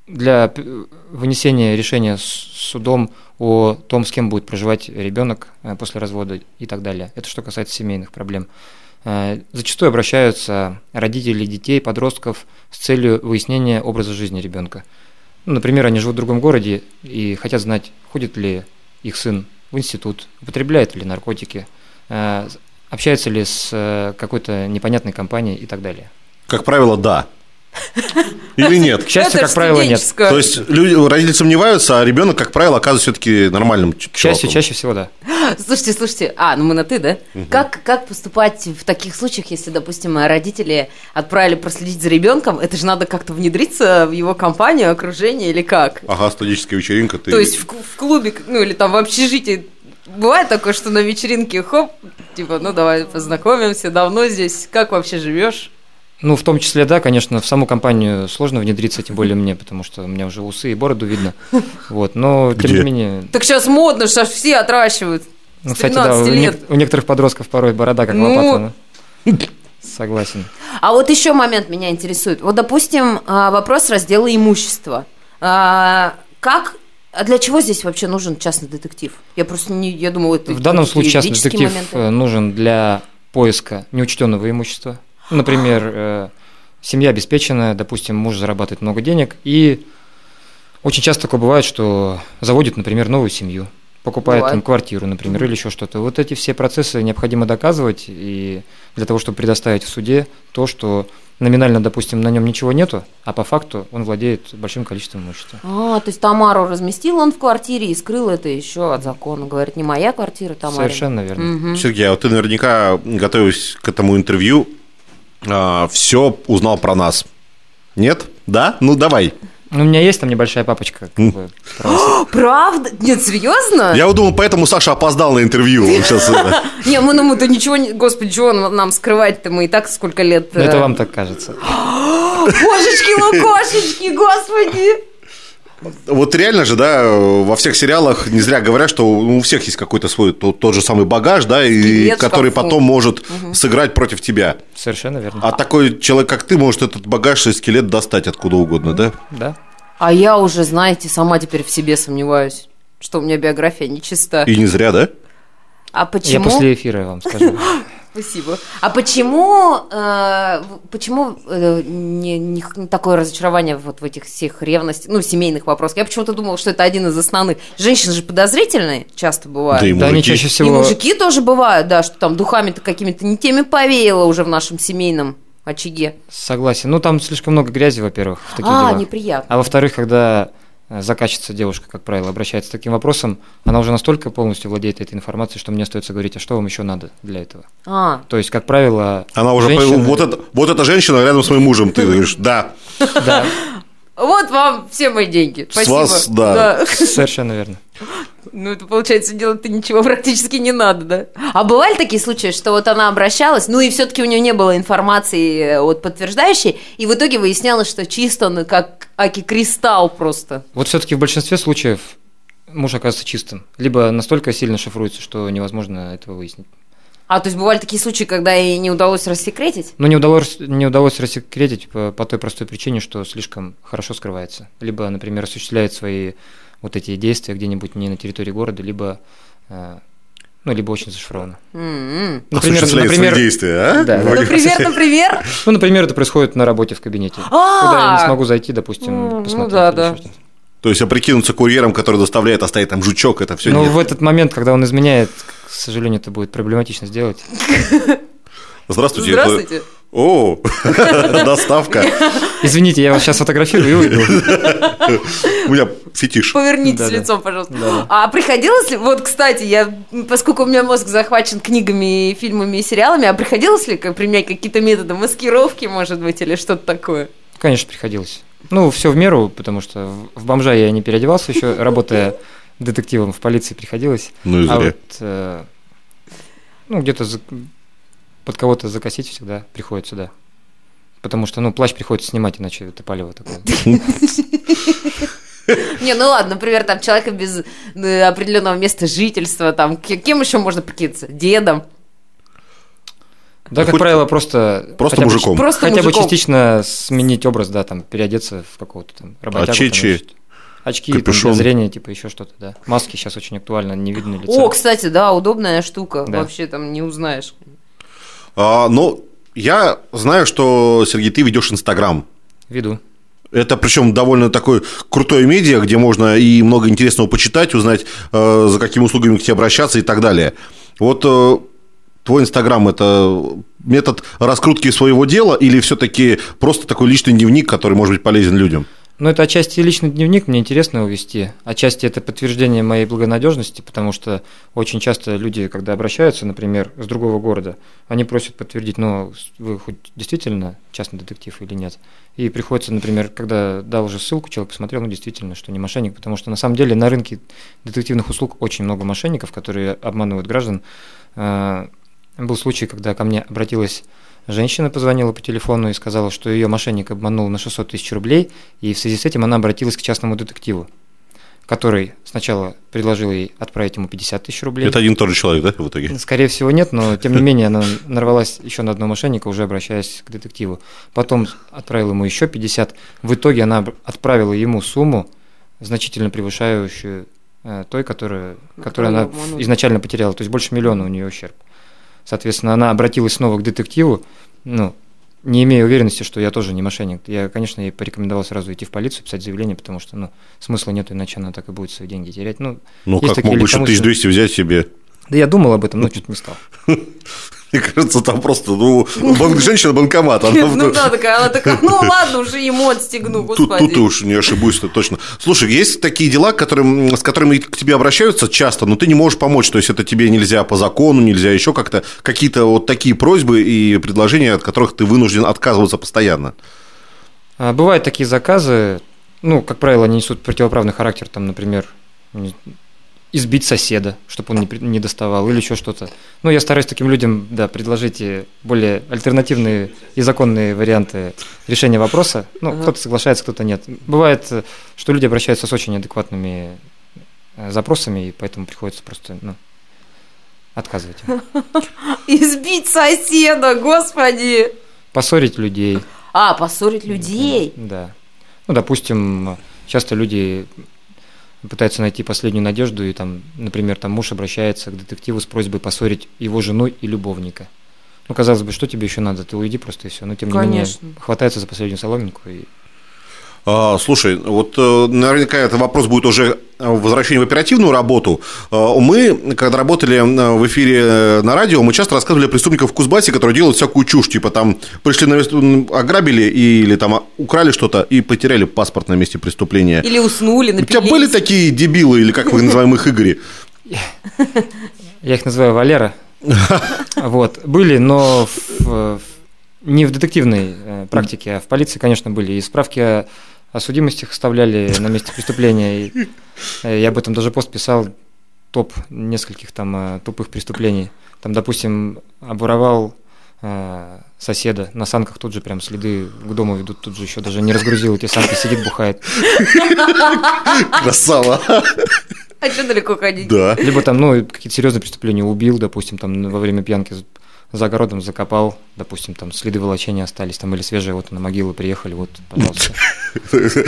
E: для п- вынесения решения судом о том, с кем будет проживать ребенок э, после развода и так далее. Это что касается семейных проблем. Э, Зачастую обращаются родители детей, подростков с целью выяснения образа жизни ребенка. Ну, например, они живут в другом городе и хотят знать, ходит ли их сын в институт, употребляет ли наркотики, э, общается ли с какой-то непонятной компанией и так далее.
A: Как правило, да. Или нет?
E: К счастью,
B: Это
E: как правило, нет.
A: То есть люди, родители сомневаются, а ребенок, как правило, оказывается все-таки нормальным ч-
E: К счастью, чаще всего да.
B: Слушайте, слушайте, а, ну мы на ты, да? Как, как поступать в таких случаях, если, допустим, родители отправили проследить за ребенком, это же надо как-то внедриться в его компанию, окружение или как?
A: Ага, студенческая вечеринка. Ты...
B: То есть в, в клубе, ну или там в общежитии бывает такое, что на вечеринке хоп, типа, ну давай познакомимся, давно здесь, как вообще живешь?
E: Ну, в том числе, да, конечно, в саму компанию сложно внедриться, тем более мне, потому что у меня уже усы и бороду видно. Вот, но тем
A: Где?
E: не менее,
B: Так сейчас модно, что аж все отращивают.
E: Ну, кстати, да, у,
B: 13 лет.
E: нек- у некоторых подростков порой борода как
B: Ну.
E: лопата. Согласен.
B: А вот еще момент меня интересует. Вот, допустим, а, вопрос раздела имущества. А, Как, а для чего здесь вообще нужен частный детектив? Я просто не, я думала, это
E: В данном случае частный детектив
B: моменты.
E: э, нужен для поиска неучтенного имущества. Например, э, семья обеспеченная, допустим, муж зарабатывает много денег, и очень часто такое бывает, что заводит, например, новую семью, покупает
B: Бывает.
E: им квартиру, например, или еще что-то. Вот эти все процессы необходимо доказывать, и для того, чтобы предоставить в суде то, что номинально, допустим, на нем ничего нету, а по факту он владеет большим количеством имущества.
B: А, то есть Тамару разместил он в квартире и скрыл это еще от закона. Говорит, не моя квартира, Тамара.
E: Совершенно верно.
B: Мгм.
A: Сергей, а вот ты наверняка, готовясь к этому интервью, все узнал про нас. Нет? Да? Ну, давай.
E: Ну, у меня есть там небольшая папочка. Как бы, про-
B: Правда? Нет, серьезно?
A: Я вот думал, поэтому Саша опоздал на интервью. Э,
B: Не, мы, ну, мы-то ничего не... Господи, чего нам скрывать-то? Мы и так сколько лет...
E: Ну, это
B: э,
E: вам так кажется.
B: Божечки, лукошечки, господи!
A: Вот реально же, да, во всех сериалах не зря говорят, что у всех есть какой-то свой тот, тот же самый багаж, да, и
B: Скелет в
A: который
B: шкафу.
A: потом может сыграть против тебя.
E: Совершенно верно.
A: А такой человек, как ты, может этот багаж и скелет достать откуда угодно, да?
E: Да.
B: А я уже, знаете, сама теперь в себе сомневаюсь, что у меня биография нечиста.
A: И не зря, да?
B: А
E: Я
B: почему?
E: после эфира вам скажу.
B: Спасибо. А почему, э, почему э, не, не такое разочарование вот в этих всех ревностях, ну, семейных вопросах? Я почему-то думала, что это один из основных. Женщины же подозрительные часто бывают.
A: Да и
E: Да, они
A: мужики.
E: чаще
B: И
E: всего...
B: мужики тоже бывают, да, что там духами-то какими-то не теми повеяло уже в нашем семейном очаге.
E: Согласен. Ну, там слишком много грязи, во-первых, в таких
B: а,
E: делах.
B: неприятно.
E: А во-вторых, когда заказчица, девушка, как правило, обращается с таким вопросом, она уже настолько полностью владеет этой информацией, что мне остается говорить, а что вам еще надо для этого?
B: А,
E: То есть, как правило,
A: Она уже,
E: женщины-
A: вот, это, вот эта женщина рядом с моим мужем, ты говоришь, да.
E: Да,
B: вот вам все мои деньги.
A: С
B: Спасибо.
A: вас, да.
E: совершенно верно.
B: Ну, это получается, делать-то ничего практически не надо, да? А бывали такие случаи, что вот она обращалась, ну и все-таки у нее не было информации э, вот подтверждающей, и в итоге выяснялось, что чисто он как аки кристалл просто.
E: Вот все-таки в большинстве случаев муж оказывается чистым. Либо настолько сильно шифруется, что невозможно этого выяснить.
B: А, то есть бывали такие случаи, когда ей не удалось рассекретить?
E: Но не удалось, не удалось рассекретить по, по той простой причине, что слишком хорошо скрывается. Либо, например, осуществляет свои вот эти действия где-нибудь не на территории города, либо, э, ну, либо очень зашифровано.
B: М-м.
E: Например,
A: Осуществляет свои
E: например,
A: действия, а?
E: Да, да.
A: Вроде
B: Например, например?
E: ну, например, это происходит на работе в кабинете,
B: А!
E: куда я не смогу зайти, допустим,
B: М, ну
E: посмотреть.
B: да, да.
A: То есть, а прикинуться курьером, который доставляет, оставить там жучок, это все нет.
E: в этот момент, когда он изменяет, к сожалению, это будет проблематично сделать.
A: Здравствуйте. это-
B: Здравствуйте.
A: О, доставка.
E: Извините, я вас сейчас фотографирую и уйду.
A: У меня фетиш.
B: Повернитесь лицом, пожалуйста. А приходилось ли, вот, кстати, я, поскольку у меня мозг захвачен книгами, фильмами и сериалами, а приходилось ли применять какие-то методы маскировки, может быть, или что-то такое?
E: Конечно, приходилось. Ну, все в меру, потому что в- в бомжа я не переодевался еще, работая детективом в полиции приходилось.
A: Ну и
E: А
A: зря.
E: вот, э, ну, где-то за- под кого-то закосить всегда приходится, да. Потому что, ну, плащ приходится снимать, иначе это палево такое.
B: Не, ну ладно, например, там человека без э, определенного места жительства, там, ке- кем еще можно прикинуться? Дедом?
E: Да, как
A: хоть
E: правило, просто...
A: просто
E: хотя бы
A: мужиком.
B: Просто
E: Хотя бы частично сменить образ, да, там, переодеться в какого-то там работягу.
A: А
E: там,
A: чечи?
E: Очки, там,
A: Капюшон?
E: для зрения, типа, еще что-то, да. Маски сейчас очень актуально, не видно лица.
B: О, кстати, да, удобная штука.
E: Да.
B: Вообще там не узнаешь.
A: А, ну, я знаю, что, Сергей, ты ведешь Инстаграм.
E: Веду.
A: Это причем довольно такое крутое медиа, где можно и много интересного почитать, узнать, э, за какими услугами к тебе обращаться и так далее. Вот э, твой Инстаграм это метод раскрутки своего дела или все-таки просто такой личный дневник, который может быть полезен людям?
E: Ну, это отчасти личный дневник, мне интересно его вести. Отчасти это подтверждение моей благонадежности, потому что очень часто люди, когда обращаются, например, с другого города, они просят подтвердить, ну, вы хоть действительно частный детектив или нет. И приходится, например, когда дал уже ссылку, человек посмотрел, ну, действительно, что не мошенник, потому что на самом деле на рынке детективных услуг очень много мошенников, которые обманывают граждан. Был случай, когда ко мне обратилась Женщина позвонила по телефону и сказала, что ее мошенник обманул на 600 тысяч рублей, и в связи с этим она обратилась к частному детективу, который сначала предложил ей отправить ему 50 тысяч рублей.
A: Это один и тот же человек, да, в итоге?
E: Скорее всего, нет, но тем не менее она нарвалась еще на одного мошенника, уже обращаясь к детективу. Потом отправила ему еще 50. В итоге она отправила ему сумму, значительно превышающую э, той, которую, которую она изначально потеряла. То есть больше миллиона у нее ущерб. Соответственно, она обратилась снова к детективу, ну, не имея уверенности, что я тоже не мошенник. Я, конечно, ей порекомендовал сразу идти в полицию, писать заявление, потому что, ну, смысла нет, иначе она так и будет свои деньги терять. Ну,
A: Ну, как мог бы еще
E: легкомысленные-
A: 1200 взять себе?
E: Да я думал об этом, но чуть не стал.
A: Мне кажется, там просто, ну, банк, женщина-банкомат. Она
B: Ну да, такая, она такая, ну ладно, уже ему отстегну,
A: Тут,
B: господи.
A: тут ты уж не ошибусь, это точно. Слушай, есть такие дела, которым, с которыми к тебе обращаются часто, но ты не можешь помочь. То есть это тебе нельзя по закону, нельзя еще как-то. Какие-то вот такие просьбы и предложения, от которых ты вынужден отказываться постоянно.
E: А, Бывают такие заказы, ну, как правило, они несут противоправный характер, там, например, избить соседа, чтобы он не, не доставал, или еще что-то. Ну, я стараюсь таким людям, да, предложить более альтернативные и законные варианты решения вопроса. Ну,
B: Ага.
E: кто-то соглашается, кто-то нет. Бывает, э, что люди обращаются с очень адекватными э, запросами, и поэтому приходится просто, ну, отказывать.
B: Избить соседа, господи.
E: Поссорить людей,
B: А, поссорить людей.
E: Да. Ну, допустим, часто люди пытаются найти последнюю надежду, и там, например, там муж обращается к детективу с просьбой поссорить его жену и любовника. Ну, казалось бы, что тебе еще надо? Ты уйди просто и все. Но тем не
B: Конечно.
E: менее, хватается за последнюю соломинку. И...
A: А, слушай, вот э, наверняка этот вопрос будет уже возвращение в оперативную работу. А, Мы, когда работали э, в эфире э, на радио, мы часто рассказывали о преступниках в Кузбассе, которые делают всякую чушь, типа там пришли на ограбили или там а, украли что-то и потеряли паспорт на месте преступления.
B: Или уснули,
A: У тебя
B: напились.
A: были такие дебилы, или как вы называем их, Игори?
E: Я их называю Валера. Вот. Были, но в- не в детективной э, практике, а в полиции, конечно, были. И справки о, о судимостях оставляли на месте преступления. И э, я об этом даже пост писал, топ нескольких там э, тупых преступлений. Там, допустим, обворовал э, соседа на санках, тут же прям следы к дому ведут, тут же еще даже не разгрузил эти санки, сидит, бухает.
A: Красава.
B: А что далеко ходить?
A: Да.
E: Либо там, ну, какие-то серьезные преступления убил, допустим, там во время пьянки за- огородом закопал, допустим, там следы волочения остались, там или свежие, вот на могилу приехали, вот, пожалуйста.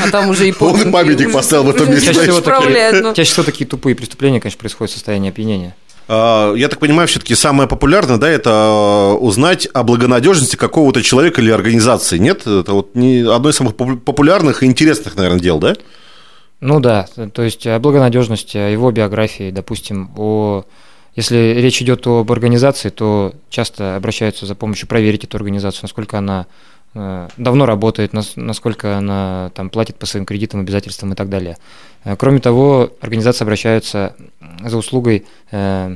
B: А там уже и
A: Он и памятник поставил в этом месте.
E: Чаще всего,
B: Исправляет, ну.
E: такие, чаще всего такие тупые преступления, конечно, происходят в состоянии опьянения.
A: А, Я так понимаю, все-таки самое популярное, да, это а, узнать о благонадежности какого-то человека или организации. Нет? Это вот не одно из самых попу- популярных и интересных, наверное, дел, да?
E: Ну да, то есть о благонадежности, о его биографии, допустим, о если речь идет об организации, то часто обращаются за помощью проверить эту организацию, насколько она э, давно работает, нас- насколько она там платит по своим кредитам, обязательствам и так далее. Э, Кроме того, организации обращаются за услугой э,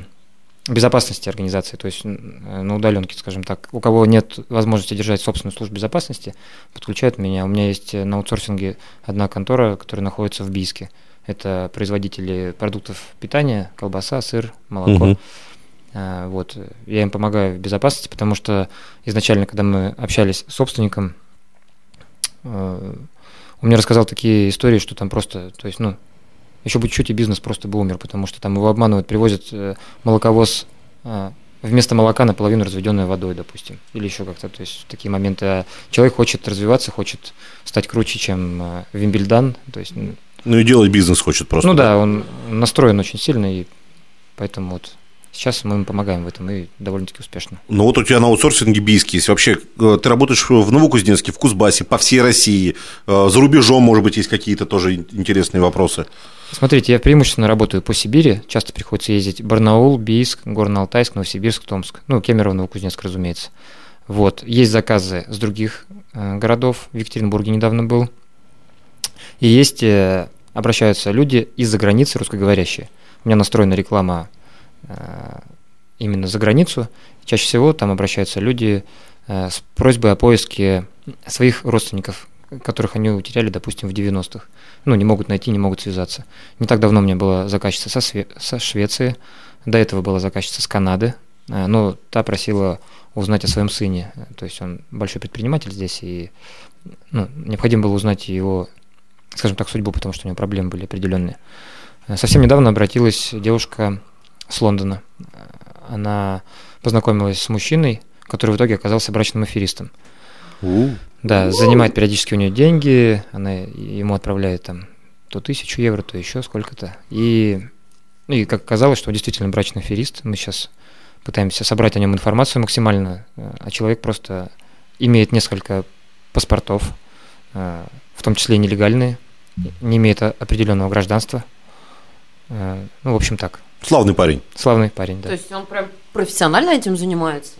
E: безопасности организации, то есть на удаленке, скажем так. У кого нет возможности держать собственную службу безопасности, подключают меня. У меня есть на аутсорсинге одна контора, которая находится в Бийске. Это производители продуктов питания, колбаса, сыр, молоко. А, Вот. Я им помогаю в безопасности, потому что изначально, когда мы общались с собственником, э, он мне рассказал такие истории, что там просто, то есть, ну, еще бы чуть-чуть и бизнес просто бы умер, потому что там его обманывают, привозят э, молоковоз а, вместо молока наполовину разведенной водой, допустим, или еще как-то, то есть такие моменты. А человек хочет развиваться, хочет стать круче, чем э, Вимбельдан, то есть,
A: Ну и делать бизнес хочет просто.
E: ну да, он настроен очень сильно, и поэтому вот сейчас мы им помогаем в этом, и довольно-таки успешно.
A: Ну вот у тебя на аутсорсинге бийский есть. Вообще, э, ты работаешь в Новокузнецке, в Кузбассе, по всей России. Э, За рубежом, может быть, есть какие-то тоже ин- интересные вопросы.
E: Смотрите, я преимущественно работаю по Сибири, часто приходится ездить Барнаул, Бийск, Горно-Алтайск, Новосибирск, Томск, ну, Кемерово, Новокузнецк, разумеется. Вот, есть заказы с других э, городов, в Екатеринбурге недавно был, и есть, обращаются люди из-за границы русскоговорящие. У меня настроена реклама э, именно за границу, чаще всего там обращаются люди э, с просьбой о поиске своих родственников, которых они утеряли, допустим, в 90-х. Ну, не могут найти, не могут связаться. Не так давно у меня была заказчица со, Све- со Швеции, до этого была заказчица с Канады, э, но та просила узнать о своем сыне. То есть он большой предприниматель здесь, и ну, необходимо было узнать его скажем так, судьбу, потому что у него проблемы были определенные. Э, Совсем недавно обратилась девушка с Лондона. Э, Она познакомилась с мужчиной, который в итоге оказался брачным аферистом.
A: У.
E: Да, занимает периодически у нее деньги, она ему отправляет там то тысячу евро, то еще сколько-то. И, ну, и как оказалось, что он действительно брачный аферист. Мы сейчас пытаемся собрать о нем информацию максимально, э, а человек просто имеет несколько паспортов, в том числе и нелегальные, не имеет определенного гражданства. Э, Ну, в общем так.
A: Славный парень.
E: Славный парень, да.
B: То есть он прям профессионально этим занимается?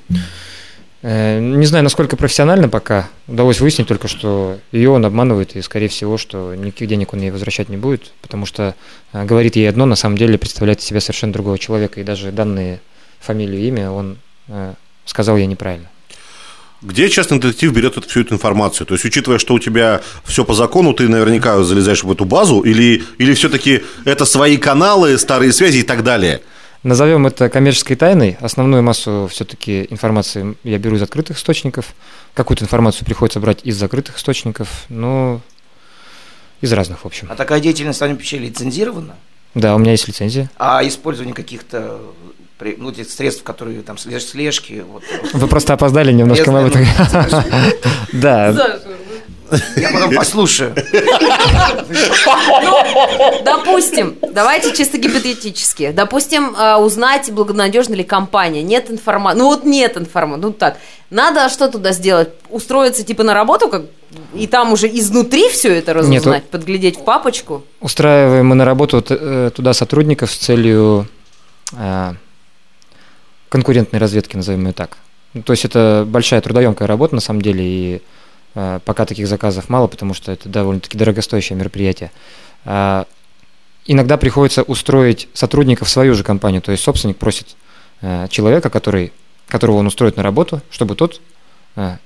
E: Э, Не знаю, насколько профессионально пока. Удалось выяснить только, что ее он обманывает, и, скорее всего, что никаких денег он ей возвращать не будет, потому что э, говорит ей одно, на самом деле представляет из себя совершенно другого человека, и даже данные фамилию, имя он сказал ей неправильно.
A: Где частный детектив берет эту, всю эту информацию? То есть, учитывая, что у тебя все по закону, ты наверняка залезаешь в эту базу, или, или все-таки это свои каналы, старые связи и так далее?
E: Назовем это коммерческой тайной. Основную массу все-таки информации я беру из открытых источников. Какую-то информацию приходится брать из закрытых источников, но из разных, в общем.
C: А такая деятельность в своем печи лицензирована?
E: Да, у меня есть лицензия.
C: А использование каких-то при- ну, этих средств, которые там слеж- слежки, вот,
E: Вы просто опоздали немножко, мы об этом- Да,
C: я потом послушаю.
B: Допустим, давайте чисто гипотетически. Допустим, э, узнать, благонадежна ли компания. Нет информации. Ну вот нет информации. Ну так. Надо что туда сделать? Устроиться типа на работу, как и там уже изнутри все это разузнать, подглядеть в папочку.
E: Устраиваем мы на работу э, туда сотрудников с целью э, конкурентной разведки, назовем ее так. Ну, То есть это большая трудоемкая работа на самом деле, и э, пока таких заказов мало, потому что это довольно-таки дорогостоящее мероприятие. А, Иногда приходится устроить сотрудника в свою же компанию, то есть собственник просит э, человека, который, которого он устроит на работу, чтобы тот э,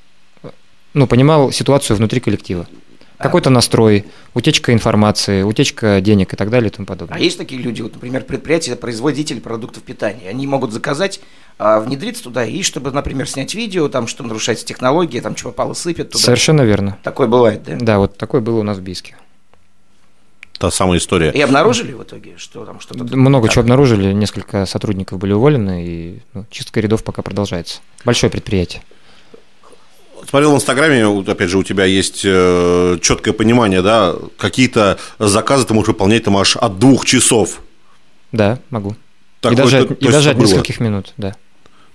E: ну, понимал ситуацию внутри коллектива. Какой-то настрой, утечка информации, утечка денег и так далее и тому подобное.
C: А есть такие люди, вот, например, предприятия, производители продуктов питания, они могут заказать, а, внедриться туда, и чтобы, например, снять видео, там, что нарушается технология, там, что попало, сыпят туда.
E: Совершенно верно.
C: Такое бывает, да?
E: Да, вот такое было у нас в Бийске.
A: Та самая история.
C: И обнаружили в итоге, что там что-то...
E: Много
C: так?
E: чего обнаружили, несколько сотрудников были уволены, и ну, чистка рядов пока продолжается. Большое предприятие.
A: Смотрел в Инстаграме, вот опять же, у тебя есть э, четкое понимание, да, какие-то заказы ты можешь выполнять там аж от двух часов.
E: Да, могу.
A: Такое
E: и даже,
A: то-
E: от, и даже
A: это
E: от нескольких минут, да.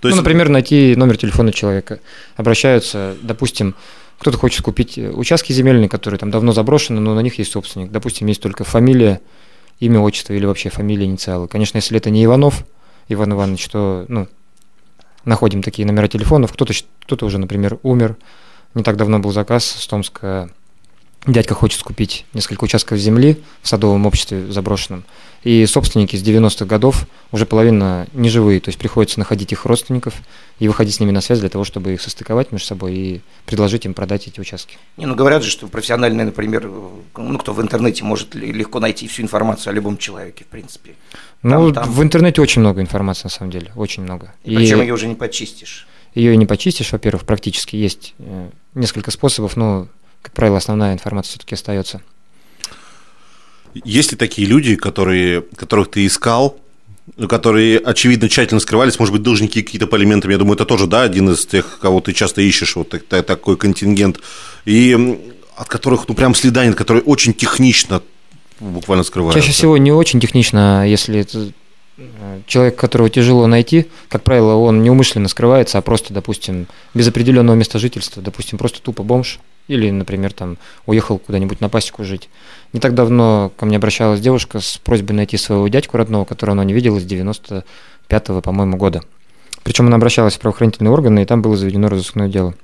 A: То есть,
E: ну, например, найти номер телефона человека. Обращаются, допустим, кто-то хочет купить участки земельные, которые там давно заброшены, но на них есть собственник. Допустим, есть только фамилия, имя, отчество или вообще фамилия, инициалы. Конечно, если это не Иванов, Иван Иванович, то, ну, находим такие номера телефонов. Кто-то, кто-то уже, например, умер. Не так давно был заказ с Томска. Дядька хочет купить несколько участков земли в садовом обществе заброшенном. И собственники с 90-х годов уже половина неживые, то есть приходится находить их родственников и выходить с ними на связь для того, чтобы их состыковать между собой и предложить им продать эти участки.
C: Не, ну говорят же, что профессиональные, например, ну кто в интернете может легко найти всю информацию о любом человеке, в принципе.
E: Ну,
C: там.
E: в интернете очень много информации, на самом деле, очень много.
C: И причем ее уже не почистишь.
E: ее и не почистишь, во-первых, практически есть э, несколько способов, но, как правило, основная информация все-таки остается.
A: есть ли такие люди, которые, которых ты искал, которые, очевидно, тщательно скрывались, может быть, должники какие-то по элементам, я думаю, это тоже, да, один из тех, кого ты часто ищешь, вот так- та- такой контингент, и от которых, ну, прям следа нет, которые очень технично буквально скрываются.
E: Чаще всего не очень технично, если это э, человек, которого тяжело найти, как правило, он неумышленно скрывается, а просто, допустим, без определенного места жительства, допустим, просто тупо бомж, или, например, там уехал куда-нибудь на пасеку жить. Не так давно ко мне обращалась девушка с просьбой найти своего дядьку родного, которого она не видела с 95-го, по-моему, года. Причем она обращалась в правоохранительные органы, и там было заведено разыскное дело.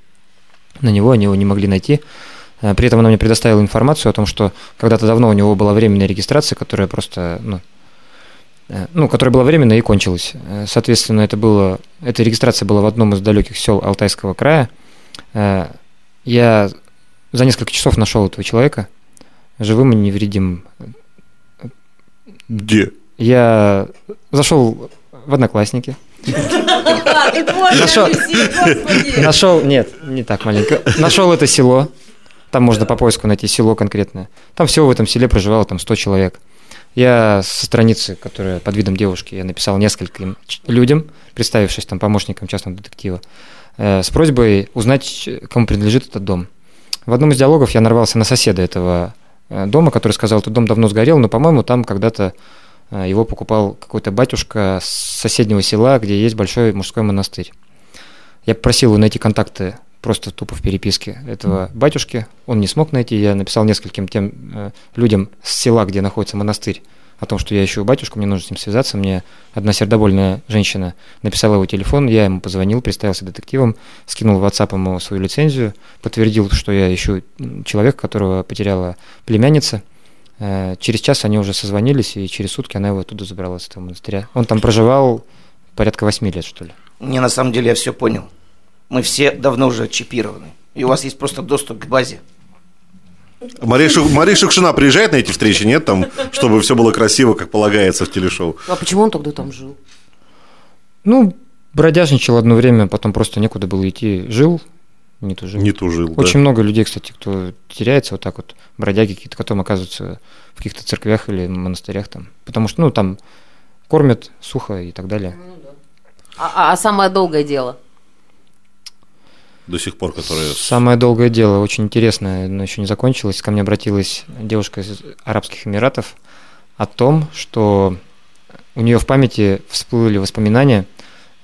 E: На него они его не могли найти. Э, При этом она мне предоставила информацию о том, что когда-то давно у него была временная регистрация, которая просто, ну, э, ну, которая была временная и кончилась. Э, Соответственно, это было, эта регистрация была в одном из далеких сел Алтайского края. Я за несколько часов нашел этого человека, живым и невредимым.
A: Где?
E: Я зашел в Одноклассники, нашел, нашел, нет, не так маленько, нашел это село, Там можно по поиску найти село конкретное. Там всего в этом селе проживало там 100 человек. Я со страницы, которая под видом девушки, я написал нескольким людям, представившись там помощником частного детектива, э, с просьбой узнать, кому принадлежит этот дом. В одном из диалогов я нарвался на соседа этого э, дома, который сказал, этот дом давно сгорел, но, по-моему, там когда-то э, его покупал какой-то батюшка с соседнего села, где есть большой мужской монастырь. Я попросил его найти контакты просто тупо в переписке этого батюшки. Он не смог найти. Я написал нескольким тем э, людям с села, где находится монастырь, о том, что я ищу батюшку, мне нужно с ним связаться. Мне одна сердобольная женщина написала его телефон, я ему позвонил, представился детективом, скинул в WhatsApp ему свою лицензию, подтвердил, что я ищу человека, которого потеряла племянница. Э, Через час они уже созвонились, и через сутки она его оттуда забрала с этого монастыря. Он там проживал порядка восьми лет, что ли.
C: Не, на самом деле я все понял. Мы все давно уже чипированы. И у вас есть просто доступ к базе.
A: Мария, Шу- Мария Шукшина приезжает на эти встречи, нет, там, чтобы все было красиво, как полагается в телешоу?
B: А почему он тогда там жил?
E: Ну, бродяжничал одно время, потом просто некуда было идти. Жил, не тужил.
A: Не тужил, да.
E: Очень много людей, кстати, кто теряется вот так вот, бродяги какие-то, потом оказываются в каких-то церквях или монастырях там. Потому что, ну, там кормят сухо и так далее.
B: А, а- а самое долгое дело?
A: До сих пор, которые...
E: Самое долгое дело, очень интересное, но еще не закончилось. Ко мне обратилась девушка из Арабских Эмиратов о том, что у нее в памяти всплыли воспоминания,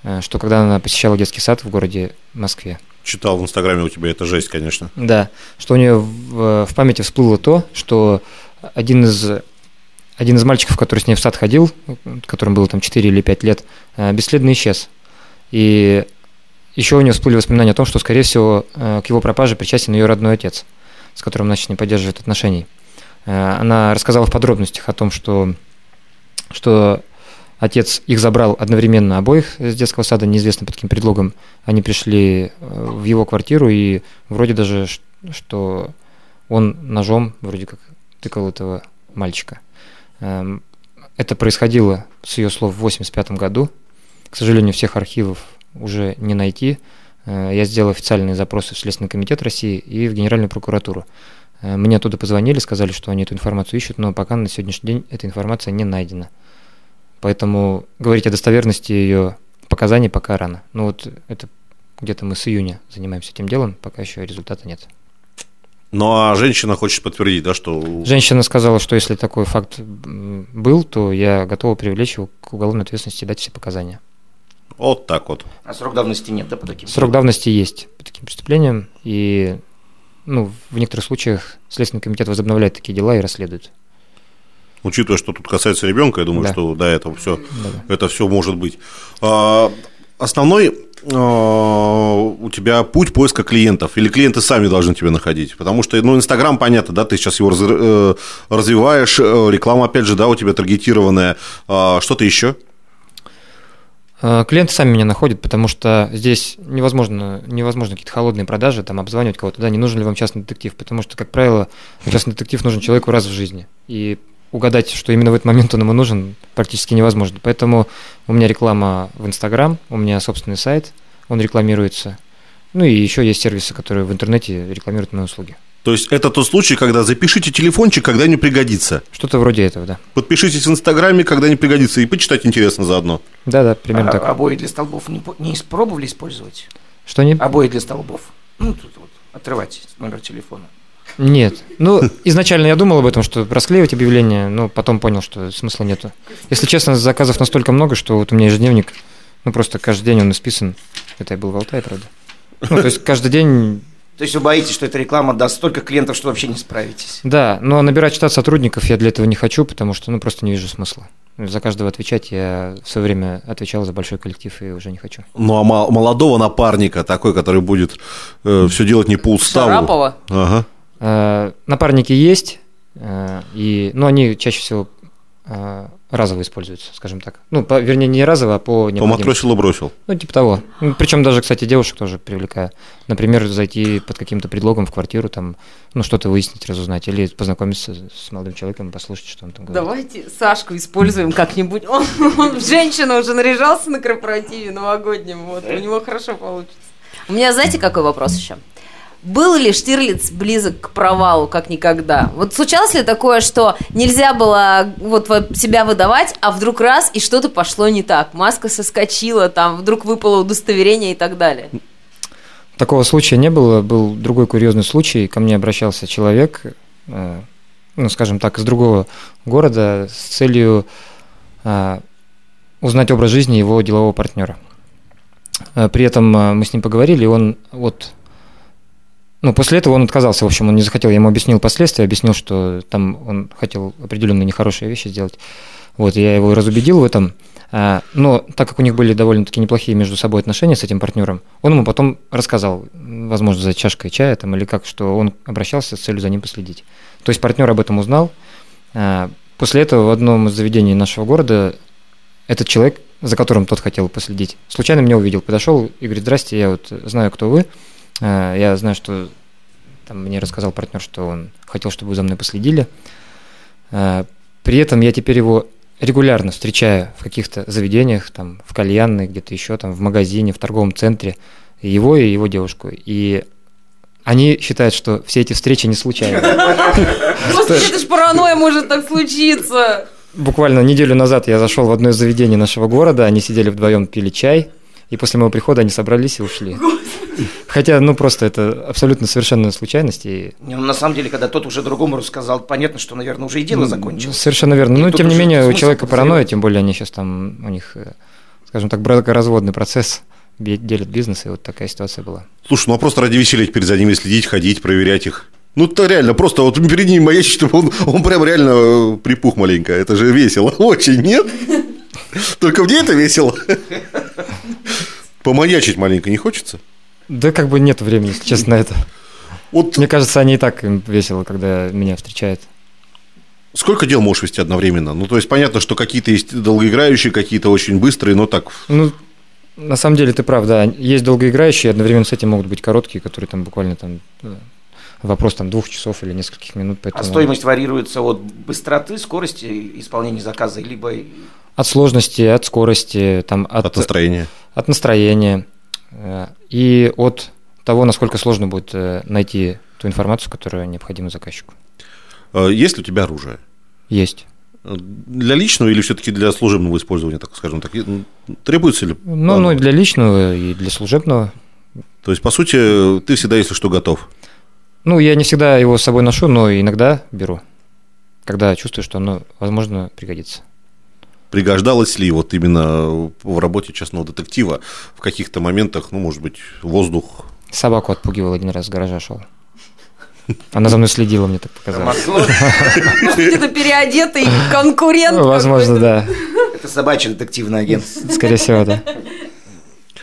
E: э, что когда она посещала детский сад в городе Москве,
A: Читал в Инстаграме у тебя, это жесть, конечно.
E: Да, что у нее в, в памяти всплыло то, что один из, один из мальчиков, который с ней в сад ходил, которому было там 4 или 5 лет, э, бесследно исчез. И еще у нее всплыли воспоминания о том, что, скорее всего, э, к его пропаже причастен ее родной отец, с которым сейчас не поддерживает отношений. Э, Она рассказала в подробностях о том, что, что отец их забрал одновременно обоих с детского сада, неизвестно под каким предлогом. Они пришли э, в его квартиру, и вроде даже, что он ножом вроде как тыкал этого мальчика. Эм, Это происходило, с ее слов, в 85 году. К сожалению, всех архивов уже не найти. Э, Я сделал официальные запросы в Следственный комитет России и в Генеральную прокуратуру. Э, Мне оттуда позвонили, сказали, что они эту информацию ищут, но пока на сегодняшний день эта информация не найдена. Поэтому говорить о достоверности ее показаний пока рано. Ну вот это где-то мы с июня занимаемся этим делом, пока еще результата нет.
A: Ну, а женщина хочет подтвердить, да, что...
E: Женщина сказала, что если такой факт был, то я готова привлечь его к уголовной ответственности и дать все показания.
A: Вот так вот.
C: А срок давности нет, да, по таким?
E: Срок давности есть по таким преступлениям, и ну, в некоторых случаях Следственный комитет возобновляет такие дела и расследует.
A: Учитывая, что тут касается ребенка, я думаю,
E: Да.
A: что до этого все,
E: Да-да.
A: это все может быть. А, основной а, у тебя путь поиска клиентов, или клиенты сами должны тебя находить? Потому что, ну, Инстаграм, понятно, да, ты сейчас его раз- э, развиваешь, э, реклама, опять же, да, у тебя таргетированная. А, Что-то еще?
E: А, Клиенты сами меня находят, потому что здесь невозможно, невозможно какие-то холодные продажи, там обзванивать кого-то, да, не нужен ли вам частный детектив, потому что, как правило, частный детектив нужен человеку раз в жизни. И угадать, что именно в этот момент он ему нужен, практически невозможно. Поэтому у меня реклама в Инстаграм, у меня собственный сайт, он рекламируется. Ну и еще есть сервисы, которые в интернете рекламируют мои услуги.
A: То есть это тот случай, когда запишите телефончик, когда не пригодится.
E: Что-то вроде этого, да.
A: Подпишитесь в Инстаграме, когда не пригодится, и почитать интересно заодно.
E: Да-да, примерно
C: А-
E: так.
C: обои для столбов не, не испробовали использовать?
E: Что не?
C: Обои для столбов. Ну, тут вот, отрывать номер телефона.
E: Нет. Ну, изначально я думал об этом, что расклеивать объявление, но потом понял, что смысла нету. Если честно, заказов настолько много, что вот у меня ежедневник, ну, просто каждый день он исписан. Это я был в Алтае, правда. Ну, то есть каждый день,
C: То есть вы боитесь, что эта реклама даст столько клиентов, что вообще не справитесь?
E: да, но набирать штат сотрудников я для этого не хочу, потому что, ну, просто не вижу смысла. За каждого отвечать я в свое время отвечал за большой коллектив и уже не хочу.
A: Ну, а мол- молодого напарника, такой, который будет все делать не по уставу.
B: Шарапова?
A: Ага.
E: Э, Напарники есть, э, и, но они чаще всего э, разово используются, скажем так. Ну, по- вернее, не разово, а по необходимости.
A: Поматросил и бросил.
E: Ну, типа того. Ну, Причем даже, кстати, девушек тоже привлекаю. Например, зайти под каким-то предлогом в квартиру, там, ну, что-то выяснить, разузнать, или познакомиться с молодым человеком, послушать, что он там говорит.
B: Давайте Сашку используем как-нибудь. Он, он в женщину уже наряжался на корпоративе новогоднем. Вот, у него хорошо получится. У меня, знаете, какой вопрос еще? Был ли Штирлиц близок к провалу, как никогда? Вот случалось ли такое, что нельзя было вот во- себя выдавать, а вдруг раз, и что-то пошло не так? Маска соскочила, там вдруг выпало удостоверение и так далее.
E: Такого случая не было. Был другой курьезный случай. Ко мне обращался человек, э, ну, скажем так, из другого города с целью э, узнать образ жизни его делового партнера. Э, При этом э, мы с ним поговорили, и он вот... Ну, после этого он отказался, в общем, он не захотел. Я ему объяснил последствия, объяснил, что там он хотел определенные нехорошие вещи сделать. Вот, я его разубедил в этом. А, Но так как у них были довольно-таки неплохие между собой отношения с этим партнером, он ему потом рассказал, возможно, за чашкой чая там, или как, что он обращался с целью за ним последить. То есть партнер об этом узнал. А, После этого в одном из заведений нашего города этот человек, за которым тот хотел последить, случайно меня увидел, подошел и говорит, здрасте, я вот знаю, кто вы, я знаю, что там мне рассказал партнер, что он хотел, чтобы вы за мной последили. А, При этом я теперь его регулярно встречаю в каких-то заведениях, там, в кальянной, где-то еще, там, в магазине, в торговом центре, его и его девушку. И они считают, что все эти встречи не случайны.
B: Господи, это ж паранойя может так случиться.
E: Буквально неделю назад я зашел в одно из заведений нашего города, они сидели вдвоем, пили чай, и после моего прихода они собрались и ушли. Хотя, ну, просто это абсолютно совершенная случайность. И...
C: Не, ну, на самом деле, когда тот уже другому рассказал, понятно, что, наверное, уже и дело закончилось.
E: Совершенно верно.
C: И
E: Ну, тем не менее, у человека паранойя, тем более они сейчас там, у них, э, скажем так, бракоразводный процесс, делят бизнес, и вот такая ситуация была.
A: Слушай, ну а просто ради веселья теперь за ними следить, ходить, проверять их. Ну, это реально, просто вот перед ним маячит, чтобы он, он прям реально э, припух маленько. Это же весело. Очень, нет? Только мне это весело. Помаячить маленько не хочется?
E: Да как бы нет времени, если честно, на это.
A: Вот
E: Мне кажется, они и так им весело, когда меня встречают.
A: сколько дел можешь вести одновременно? Ну, то есть, понятно, что какие-то есть долгоиграющие, какие-то очень быстрые, но так...
E: Ну, на самом деле ты прав, да. Есть долгоиграющие, одновременно с этим могут быть короткие, которые там буквально там э, вопрос там двух часов или нескольких минут.
C: А
E: Поэтому
C: стоимость вариируется от быстроты, скорости исполнения заказа, либо
E: От сложности, от скорости, там, от,
A: От настроения.
E: от настроения э, и от того, насколько сложно будет э, найти ту информацию, которая необходима заказчику.
A: Э, Есть ли у тебя оружие?
E: Есть.
A: Для личного или все-таки для служебного использования, так скажем так? Требуется ли?
E: Ну,
A: оно?
E: ну, для личного, и для служебного.
A: То есть, по сути, ты всегда, если что, готов.
E: Ну, я не всегда его с собой ношу, но иногда беру, когда чувствую, что оно, возможно, пригодится.
A: Пригождалось ли вот именно в работе частного детектива в каких-то моментах, ну, может быть, воздух?
E: Собаку отпугивал один раз с гаража шел. Она за мной следила, мне так показалось.
B: Где-то переодетый конкурент.
E: Ну, Возможно, да.
C: Это собачий детективный агент.
E: Скорее всего, да.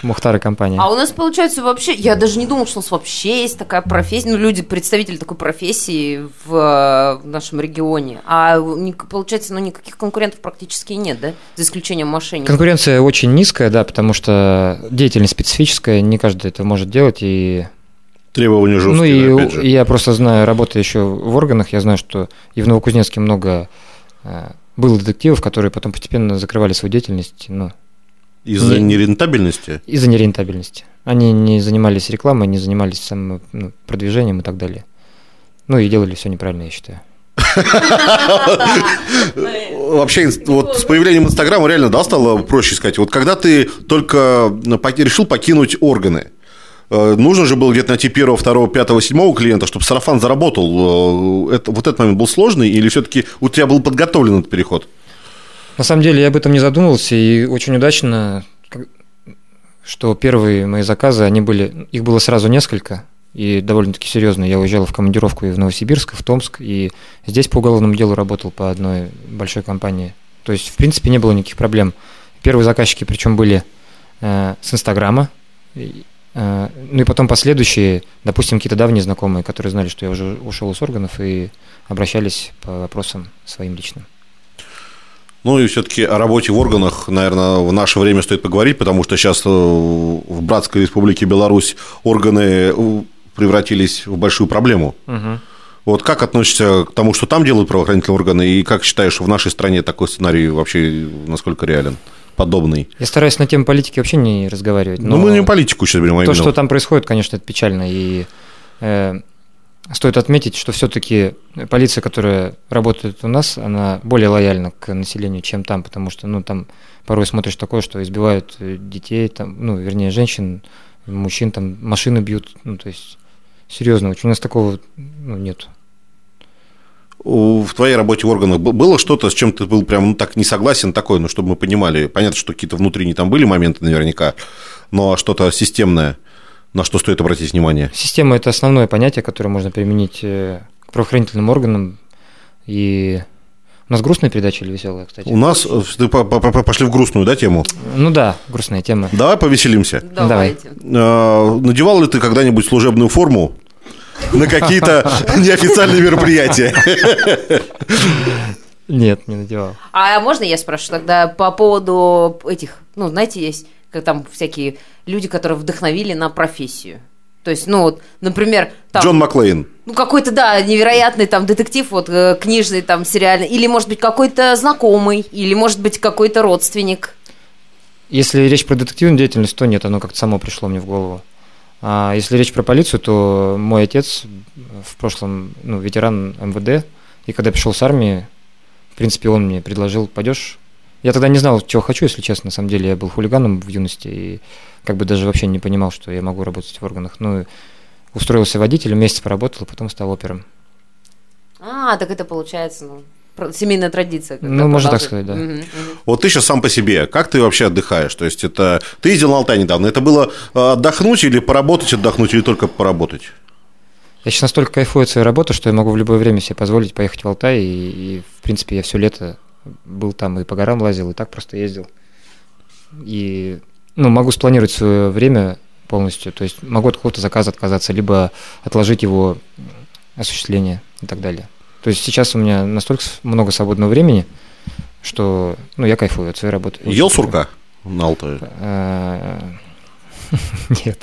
E: Мухтар и компания.
B: А у нас, получается, вообще, я даже не думал, что у нас вообще есть такая профессия, ну, люди, представители такой профессии в, в нашем регионе. А, получается, ну, никаких конкурентов практически нет, да? За исключением мошенников.
E: Конкуренция очень низкая, да, потому что деятельность специфическая, не каждый это может делать. И,
A: Требования жесткие,
E: ну и
A: опять же.
E: я просто знаю, работая еще в органах, я знаю, что и в Новокузнецке много э, было детективов, которые потом постепенно закрывали свою деятельность, ну,
A: Из-за
E: не-
A: нерентабельности?
E: из-за нерентабельности. Они не занимались рекламой, не занимались самым ну, продвижением и так далее. Ну и делали все неправильно, я считаю.
A: Вообще, вот с появлением Инстаграма реально, да, стало проще сказать. Вот когда ты только ну, решил покинуть органы, э, нужно же было где-то найти первого, второго, пятого, седьмого клиента, чтобы сарафан заработал. Э, Это, вот этот момент был сложный или все-таки у тебя был подготовлен этот переход?
E: На самом деле я об этом не задумывался, и очень удачно, что первые мои заказы, они были, их было сразу несколько, и довольно-таки серьезно. Я уезжал в командировку и в Новосибирск, и в Томск, и здесь по уголовному делу работал по одной большой компании. То есть, в принципе, не было никаких проблем. Первые заказчики, причем, были э, с Инстаграма, э, ну и потом последующие, допустим, какие-то давние знакомые, которые знали, что я уже ушел из органов, и обращались по вопросам своим личным.
A: Ну и все-таки о работе в органах, наверное, в наше время стоит поговорить, потому что сейчас э, в Братской Республике Беларусь органы э, превратились в большую проблему. Вот как относишься к тому, что там делают правоохранительные органы, и как считаешь, в нашей стране такой сценарий вообще насколько реален? Подобный.
E: Я стараюсь на тему политики вообще не разговаривать.
A: Но,
E: но
A: мы не политику сейчас берем, а
E: То,
A: именно
E: что там происходит, конечно, это печально. И э, стоит отметить, что все-таки полиция, которая работает у нас, она более лояльна к населению, чем там, потому что, ну, там порой смотришь такое, что избивают э, детей, там, ну, вернее, женщин, мужчин, там, машины бьют, ну, то есть, серьезно, очень у нас такого, ну, нет.
A: В твоей работе в органах было что-то, с чем ты был прям ну, так не согласен, такое, ну, чтобы мы понимали. Понятно, что какие-то внутренние там были моменты наверняка, но что-то системное, на что стоит обратить внимание.
E: Система – это основное понятие, которое можно применить э, к правоохранительным органам, и у нас грустная передача или веселая, кстати?
A: У нас, э, ты пошли в грустную, да, тему?
E: Ну да, грустная тема.
A: Давай повеселимся.
B: Давайте.
A: Э, Надевал ли ты когда-нибудь служебную форму на какие-то неофициальные мероприятия?
E: Нет, не надевал.
B: А можно я спрошу тогда по поводу этих, ну, знаете, есть как там всякие люди, которые вдохновили на профессию. То есть, ну вот, например, там,
A: Джон Маклейн.
B: ну какой-то, да, невероятный там детектив, вот э, книжный там сериальный, или может быть какой-то знакомый, или может быть какой-то родственник.
E: Если речь про детективную деятельность, то нет, оно как-то само пришло мне в голову. А если речь про полицию, то мой отец в прошлом, ну, ветеран МВД, и когда пришел с армии, в принципе, он мне предложил, пойдешь. Я тогда не знал, чего хочу, если честно, на самом деле я был хулиганом в юности и как бы даже вообще не понимал, что я могу работать в органах. Ну, устроился водителем, месяц поработал, потом стал опером.
B: А, так это получается, ну, семейная традиция.
E: Ну, можно так сказать, да.
B: Мгм, мгм.
A: Вот ты сейчас сам по себе, как ты вообще отдыхаешь? То есть это ты ездил на Алтай недавно, это было э, отдохнуть или поработать, отдохнуть, или только поработать?
E: Я сейчас настолько кайфую от своей работы, что я могу в любое время себе позволить поехать в Алтай, и, и, в принципе я все лето был там и по горам лазил, и так просто ездил. И ну, могу спланировать свое время полностью, то есть могу от какого-то заказа отказаться, либо отложить его осуществление и так далее. То есть сейчас у меня настолько много свободного времени, что ну, я кайфую от своей работы.
A: Ел сурка на Алтае?
E: А, Нет.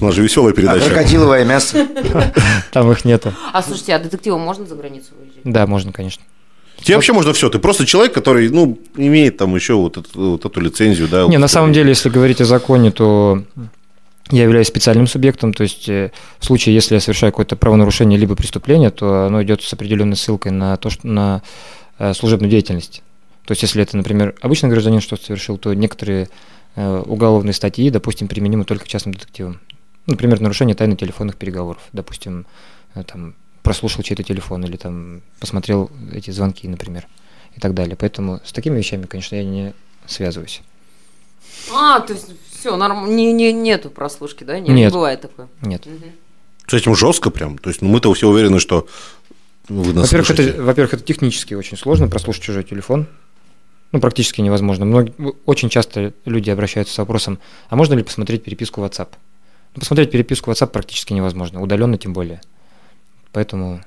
A: У нас же веселая
C: А
A: передача.
C: крокодиловое мясо.
E: Там их нету.
B: А слушайте, а детективом можно за границу выезжать?
E: Да, можно, конечно.
A: Тебе вообще можно все. Ты просто человек, который, ну, имеет там еще вот эту, вот эту лицензию, да.
E: Не,
A: вот
E: на
A: это.
E: самом деле, если говорить о законе, то я являюсь специальным субъектом, то есть э, в случае, если я совершаю какое-то правонарушение либо преступление, то оно идет с определенной ссылкой на то, что на э, служебную деятельность. То есть, если это, например, обычный гражданин что-то совершил, то некоторые э, уголовные статьи, допустим, применимы только к частным детективам. Ну, Например, нарушение тайны телефонных переговоров. Допустим, э, там прослушал чей-то телефон или там посмотрел эти звонки, например, и так далее. Поэтому с такими вещами, конечно, я не связываюсь.
B: А, то есть все, норм... не, не, нету прослушки, да? Не, не
E: Нет.
B: бывает такое.
E: Нет.
A: С этим жестко прям. То есть ну, мы-то все уверены, что вы нас
E: Во-первых, это, во-первых, это технически очень сложно прослушать чужой телефон. Ну, практически невозможно. Многие, очень часто люди обращаются с вопросом, а можно ли посмотреть переписку WhatsApp? Ну, посмотреть переписку WhatsApp практически невозможно, удаленно тем более. Поэтому,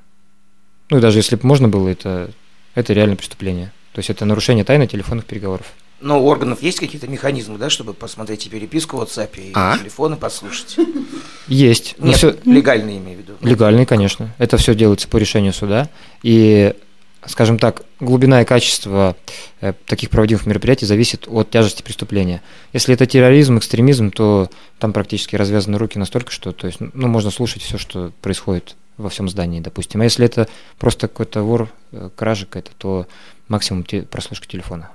E: ну и даже если бы можно было, это, это реально преступление. То есть это нарушение тайны телефонных переговоров.
C: Но у органов есть какие-то механизмы, да, чтобы посмотреть и переписку в WhatsApp, и
A: А?
C: телефоны послушать?
E: Есть.
C: Нет,
E: всё-
C: легальные имею в виду.
E: Легальный, конечно. Это все делается по решению суда. И, скажем так, глубина и качество э, таких проводимых мероприятий зависит от тяжести преступления. Если это терроризм, экстремизм, то там практически развязаны руки настолько, что то есть, ну, можно слушать все, что происходит во всем здании, допустим. А если это просто какой-то вор, э, кража какая-то, то максимум те- прослушка телефона.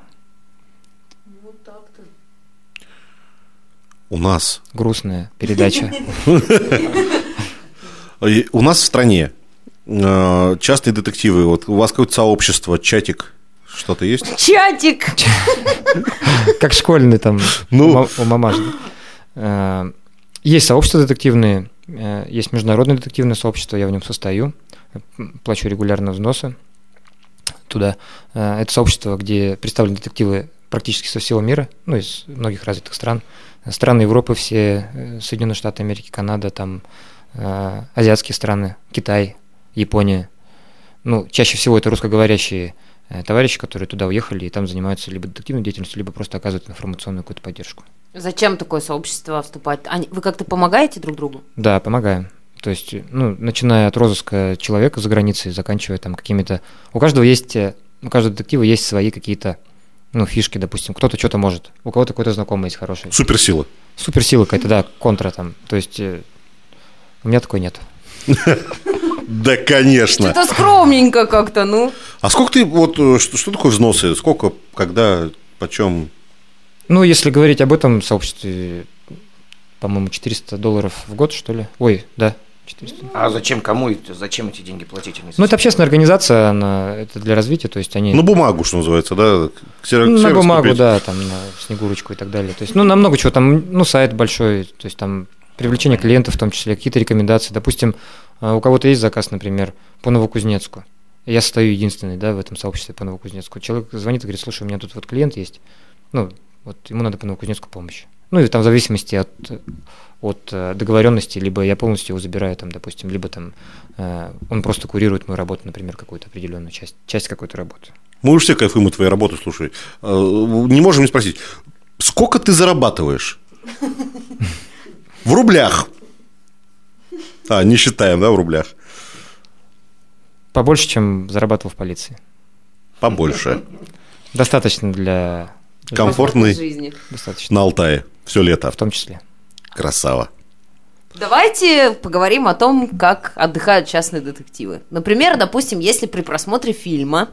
A: У нас,
E: Грустная передача.
A: у нас в стране частные детективы. Вот у вас какое-то сообщество, чатик, что-то есть?
B: Чатик!
E: Как школьный там
A: Ну.
E: у ма- у мамаш. Э, Есть сообщества детективные, э, есть международное детективное сообщество, я в нем состою, плачу регулярно взносы туда. Э, Это сообщество, где представлены детективы практически со всего мира, ну, из многих развитых стран. Страны Европы все, э, Соединенные Штаты Америки, Канада, там, э, азиатские страны, Китай, Япония. Ну, чаще всего это русскоговорящие э, товарищи, которые туда уехали и там занимаются либо детективной деятельностью, либо просто оказывают информационную какую-то поддержку.
B: Зачем такое сообщество вступать? Они- Вы как-то помогаете друг другу?
E: Да, помогаем. То есть, ну, начиная от розыска человека за границей, заканчивая там какими-то... У каждого есть, э, у каждого детектива есть свои какие-то, ну, фишки, допустим. Кто-то что-то может, у кого-то какой-то знакомый есть хороший.
A: Суперсила.
E: Суперсила какая-то, да, контра там. То есть, э, У меня такой нет.
A: Да, конечно.
B: Это скромненько как-то, ну.
A: А сколько ты, вот, э, что, что такое взносы? Сколько, когда, почем?
E: Ну, если говорить об этом сообществе, по-моему, 400 долларов в год, что ли? Ой, да, 400.
C: А зачем кому это, зачем эти деньги платить?
E: Ну, это общественная организация, она, это для развития, то есть они...
A: На бумагу, что называется, да?
E: Ну, на бумагу,
A: купить.
E: да, там на снегурочку и так далее. То есть, ну, на много чего там, ну, сайт большой, то есть там привлечение клиентов в том числе, какие-то рекомендации. Допустим, у кого-то есть заказ, например, по Новокузнецку. Я стою единственный, да, в этом сообществе по Новокузнецку. Человек звонит и говорит, слушай, у меня тут вот клиент есть, ну, вот ему надо по Новокузнецку помощь. Ну, и там в зависимости от, от э, договоренности, либо я полностью его забираю, там, допустим, либо там э, он просто курирует мою работу, например, какую-то определенную часть, часть какой-то работы.
A: Мы уж все кайфуем от твоей работы, слушай. Э, Не можем не спросить, сколько ты зарабатываешь? В рублях. А, не считаем, да, в рублях.
E: Побольше, чем зарабатывал в полиции.
A: Побольше.
E: Достаточно для...
A: Комфортный
B: жизни.
E: Достаточно.
A: на Алтае. Все лето.
E: В том числе.
A: Красава.
B: Давайте поговорим о том, как отдыхают частные детективы. Например, допустим, если при просмотре фильма...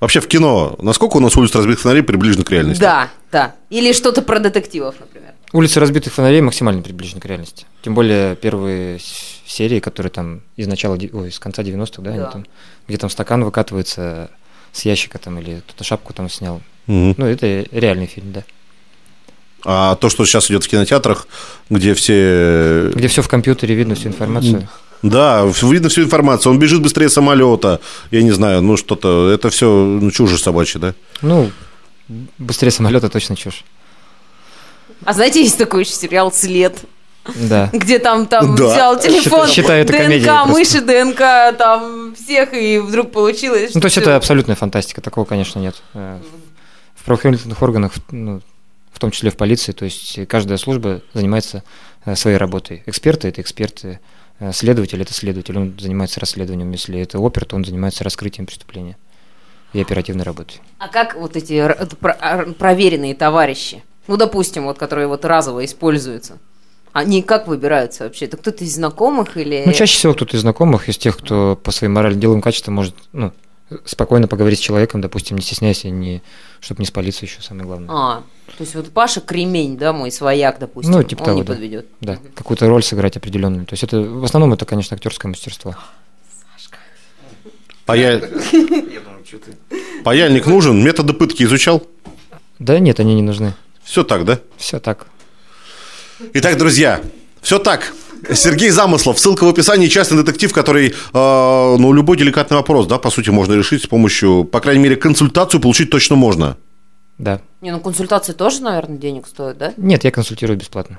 A: Вообще в кино, насколько у нас улиц разбитых фонарей приближена к реальности?
B: Да, да. Или что-то про детективов, например.
E: Улицы разбитых фонарей максимально приближены к реальности. Тем более первые серии, которые там из начала, ой, с конца 90-х, да, они
B: Да.
E: там, где там стакан выкатывается с ящика там или кто-то шапку там снял.
A: Мгм.
E: Ну, это реальный фильм, да.
A: А то, что сейчас идет в кинотеатрах, где все...
E: Где все в компьютере, видно всю информацию.
A: Да, видно всю информацию. Он бежит быстрее самолета. Я не знаю, ну что-то. Это все ну, чужие собачьи, да?
E: Ну, быстрее самолета точно чушь.
B: А знаете, есть такой еще сериал «След»,
E: Да.
B: где там, там
A: Да.
B: взял телефон,
E: Считаю это
B: ДНК, мыши, ДНК, там всех, и вдруг получилось,
E: Ну, то есть это абсолютная фантастика, такого, конечно, нет. Э, В правоохранительных органах, ну, в том числе в полиции, то есть каждая служба занимается э, своей работой. Эксперты – это эксперты, следователь – это следователь, он занимается расследованием. Если это опер, то он занимается раскрытием преступления и оперативной работой.
B: А как вот эти а, проверенные товарищи, ну, допустим, вот, которые вот разово используются, они как выбираются вообще? Это кто-то из знакомых или...
E: Ну, чаще всего кто-то из знакомых, из тех, кто по своим моральным деловым качествам может ну, спокойно поговорить с человеком, допустим, не стесняясь, и не, чтобы не спалиться еще, самое главное.
B: А, то есть вот Паша Кремень, да, мой свояк, допустим,
E: Ну, типа
B: он
E: того,
B: не
E: да.
B: подведет.
E: Да, какую-то роль сыграть определенную. То есть это в основном это, конечно, актерское мастерство.
A: Пая-
C: что ты...
A: Паяльник нужен? Методы пытки изучал?
E: Да нет, они не нужны.
A: Все так, да?
E: Все так.
A: Итак, друзья, все так. Сергей Замыслов, ссылка в описании, частный детектив, который, э, ну, любой деликатный вопрос, да, по сути, можно решить с помощью, по крайней мере, консультацию получить точно можно.
E: Да.
B: Не, ну консультации тоже, наверное, денег стоят, да?
E: Нет, я консультирую бесплатно.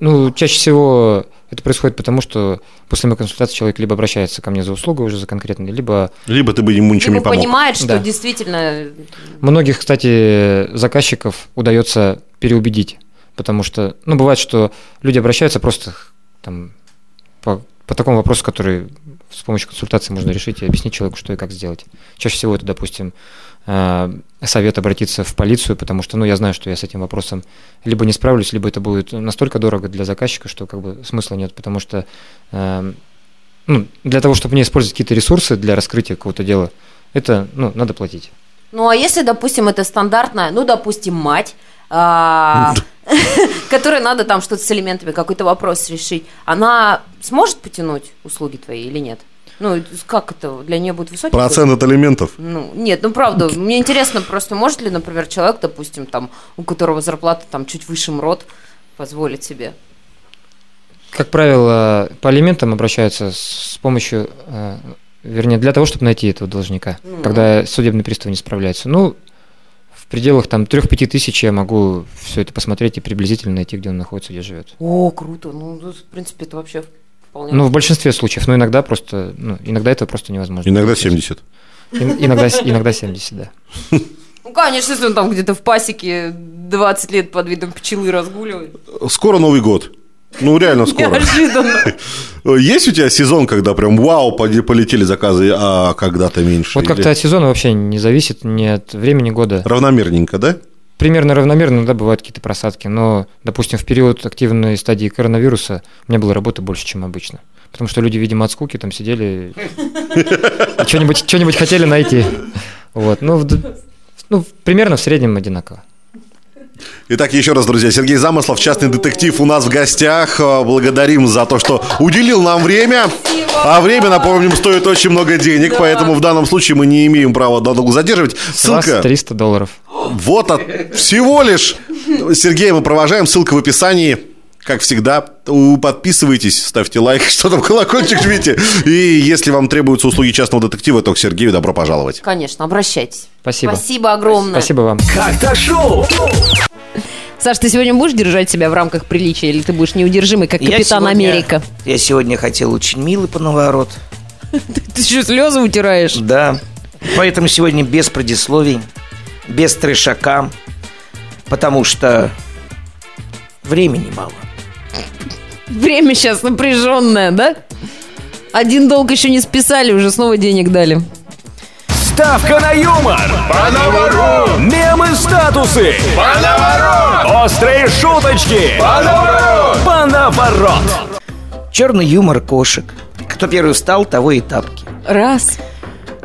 E: Ну, чаще всего это происходит потому, что после моей консультации человек либо обращается ко мне за услугой уже за конкретной, либо
A: Либо ты бы ему ничем
B: Либо
A: не помог.
B: понимает, что
E: Да.
B: действительно...
E: многих, кстати, заказчиков удается переубедить, потому что, ну, бывает, что люди обращаются просто там по, по такому вопросу, который с помощью консультации можно решить и объяснить человеку, что и как сделать. Чаще всего это, допустим, э, совет обратиться в полицию, потому что, ну, я знаю, что я с этим вопросом либо не справлюсь, либо это будет настолько дорого для заказчика, что как бы смысла нет, потому что э, ну, для того, чтобы не использовать какие-то ресурсы для раскрытия какого-то дела, это, ну, надо платить.
B: Ну, а если, допустим, это стандартная, ну, допустим, мать, а, которой надо там что-то с элементами, какой-то вопрос решить, она сможет потянуть услуги твои или нет? Ну, как это? Для нее будет высокий?
A: Процент от элементов.
B: Ну, нет, ну правда, мне интересно просто, может ли, например, человек, допустим, там, у которого зарплата там чуть выше МРОД, позволить себе?
E: Как правило, по алиментам обращаются с помощью, э, вернее, для того, чтобы найти этого должника,
B: Ну.
E: когда судебный пристав не справляется. Ну, пределах там 3-5 тысяч я могу все это посмотреть и приблизительно найти, где он находится, где живет.
B: О, круто, ну, ну, в принципе, это вообще вполне...
E: Ну, в большинстве случаев, но иногда просто, ну, иногда это просто невозможно.
A: Иногда 70.
E: Ин- иногда, иногда 70, да.
B: Ну, конечно, если он там где-то в пасеке 20 лет под видом пчелы разгуливает.
A: Скоро Новый год. Ну, реально скоро.
B: Неожиданно.
A: Есть у тебя сезон, когда прям вау, полетели заказы, а когда-то меньше?
E: Вот
A: Или
E: как-то от сезона вообще не зависит, ни от времени года.
A: Равномерненько, да?
E: примерно равномерно, да, бывают какие-то просадки, но, допустим, в период активной стадии коронавируса у меня было работы больше, чем обычно. Потому что люди, видимо, от скуки там сидели, и что-нибудь, хотели найти. Вот, ну, ну, примерно в среднем одинаково.
A: Итак, еще раз, друзья, Сергей Замыслов, частный детектив у нас в гостях. Э, Благодарим за то, что уделил нам время. А время, напомним, стоит очень много денег, поэтому в данном случае мы не имеем права надолго задерживать. Ссылка
E: 300 долларов.
A: вот от, всего лишь. Сергея мы провожаем, ссылка в описании. Как всегда, подписывайтесь, ставьте лайк, что там, колокольчик жмите. И если вам требуются услуги частного детектива, то к Сергею добро пожаловать.
B: Конечно, обращайтесь.
E: Спасибо.
B: Спасибо огромное.
E: Спасибо вам.
D: Как-то шоу.
B: Саш, ты сегодня будешь держать себя в рамках приличия, или ты будешь неудержимый, как
C: Я
B: капитан
C: сегодня-
B: Америка?
C: Я сегодня хотел очень милый по наворот.
B: Ты что, слезы утираешь?
C: Да. Поэтому сегодня без предисловий, без трешака, потому что времени мало.
B: Время сейчас напряженное, да? Один долг еще не списали, уже снова денег дали.
D: Ставка на юмор. Мемы статусы. Острые шуточки. Панаворот.
C: Черный юмор кошек. Кто первый встал, того и тапки.
B: Раз.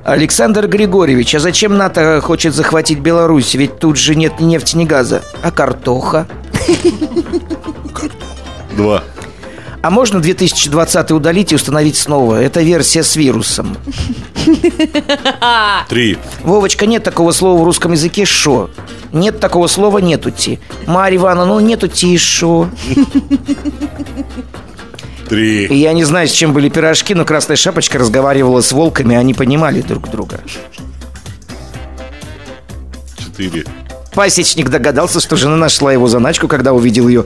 C: Александр Григорьевич, а зачем НАТО хочет захватить Беларусь? Ведь тут же нет ни нефти, ни газа. А картоха?
A: Два.
C: А можно 2020 удалить и установить снова? Это версия с вирусом.
A: Три.
C: Вовочка, нет такого слова в русском языке «шо». Нет такого слова «нету ти». Марья Ивановна, ну нету ти и шо.
A: Три.
C: я не знаю, с чем были пирожки, но Красная Шапочка разговаривала с волками, они понимали друг друга.
A: Четыре.
C: Пасечник догадался, что жена нашла его заначку, когда увидел ее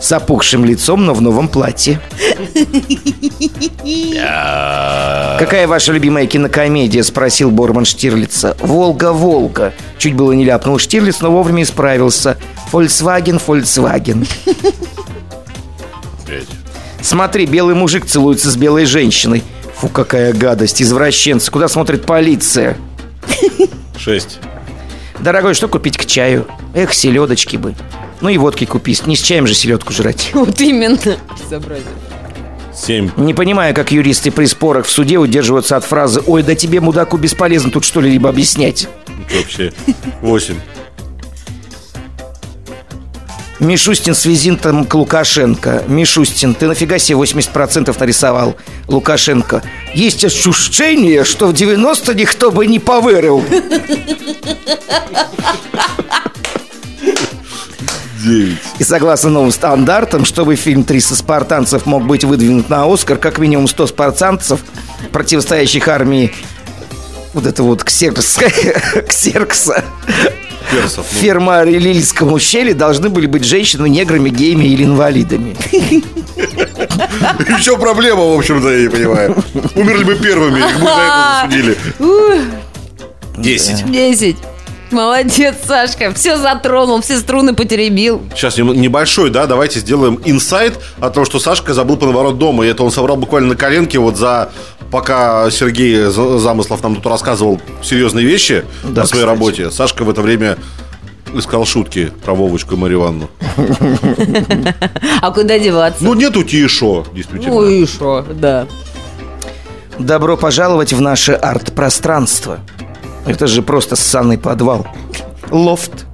C: с опухшим лицом, но в новом платье. Какая ваша любимая кинокомедия? Спросил Борман Штирлица. Волга, Волга. Чуть было не ляпнул Штирлиц, но вовремя исправился. Фольксваген, Фольксваген. Смотри, белый мужик целуется с белой женщиной. Фу, какая гадость, извращенцы. Куда смотрит полиция?
A: Шесть.
C: Дорогой, что купить к чаю? Эх, селедочки бы. Ну и водки купи. не с чаем же селедку жрать.
B: Вот именно. Безобразие.
A: 7.
C: Не понимаю, как юристы при спорах в суде удерживаются от фразы «Ой, да тебе, мудаку, бесполезно тут что-либо объяснять».
A: Вообще. 8.
C: Мишустин с визитом к Лукашенко. Мишустин, ты нафига себе 80% нарисовал? Лукашенко. Есть ощущение, что в 90 никто бы не поверил.
A: 9.
C: И согласно новым стандартам, чтобы фильм «300 спартанцев» мог быть выдвинут на «Оскар», как минимум 100 спартанцев, противостоящих армии вот это вот ксеркса, ксеркса
A: Персов,
C: ну. ферма релильского ущелье должны были быть женщины неграми, геями или инвалидами.
A: Еще проблема, в общем-то, я не понимаю. Умерли бы первыми, их бы за это засудили. Десять.
B: Десять. Молодец, Сашка. Все затронул, все струны потеребил.
A: Сейчас небольшой, да, давайте сделаем инсайт о том, что Сашка забыл поворот дома. И это он собрал буквально на коленке вот за... Пока Сергей За- Замыслов нам тут рассказывал серьезные вещи
C: Да,
A: о своей
C: кстати.
A: работе, Сашка в это время искал шутки про Вовочку и Марию Ивановну.
B: А куда деваться?
A: Ну, нету Тишо, действительно.
B: Ну и шо, да.
C: Добро пожаловать в наше арт-пространство. Это же просто ссаный подвал. Лофт.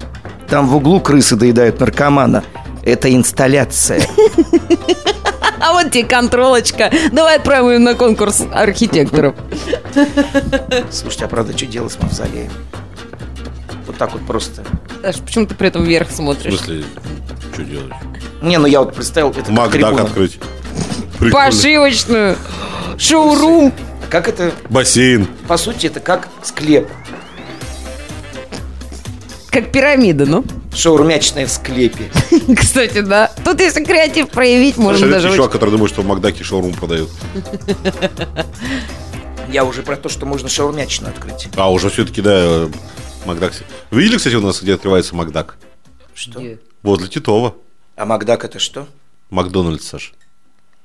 C: Там в углу крысы доедают наркомана. Это инсталляция.
B: А вот тебе контролочка. Давай отправим ее на конкурс архитекторов.
C: Слушайте, а правда, что делать с мавзолеем? Вот так вот просто.
B: Саш, почему ты при этом вверх
A: В
B: смотришь?
A: смысле, что делать?
C: Не, ну я вот представил, это
A: Макдак открыть. Прикольно.
B: Пошивочную. Шоурум.
C: Как это,
A: Бассейн.
C: по сути, это как склеп.
B: Как пирамида, ну.
C: Шаурмячная в склепе.
B: Кстати, да. Тут если креатив проявить, можно
A: Саша,
B: даже...
A: редкий
B: очень-
A: чувак, который думает, что в Макдаке шаурму продают.
C: Я уже про то, что можно шаурмячную открыть.
A: А, уже все-таки, да, Макдак. Вы видели, кстати, у нас, где открывается Макдак?
C: Что?
B: Где?
A: Возле Титова.
C: А Макдак это что?
A: Макдональдс, Саш.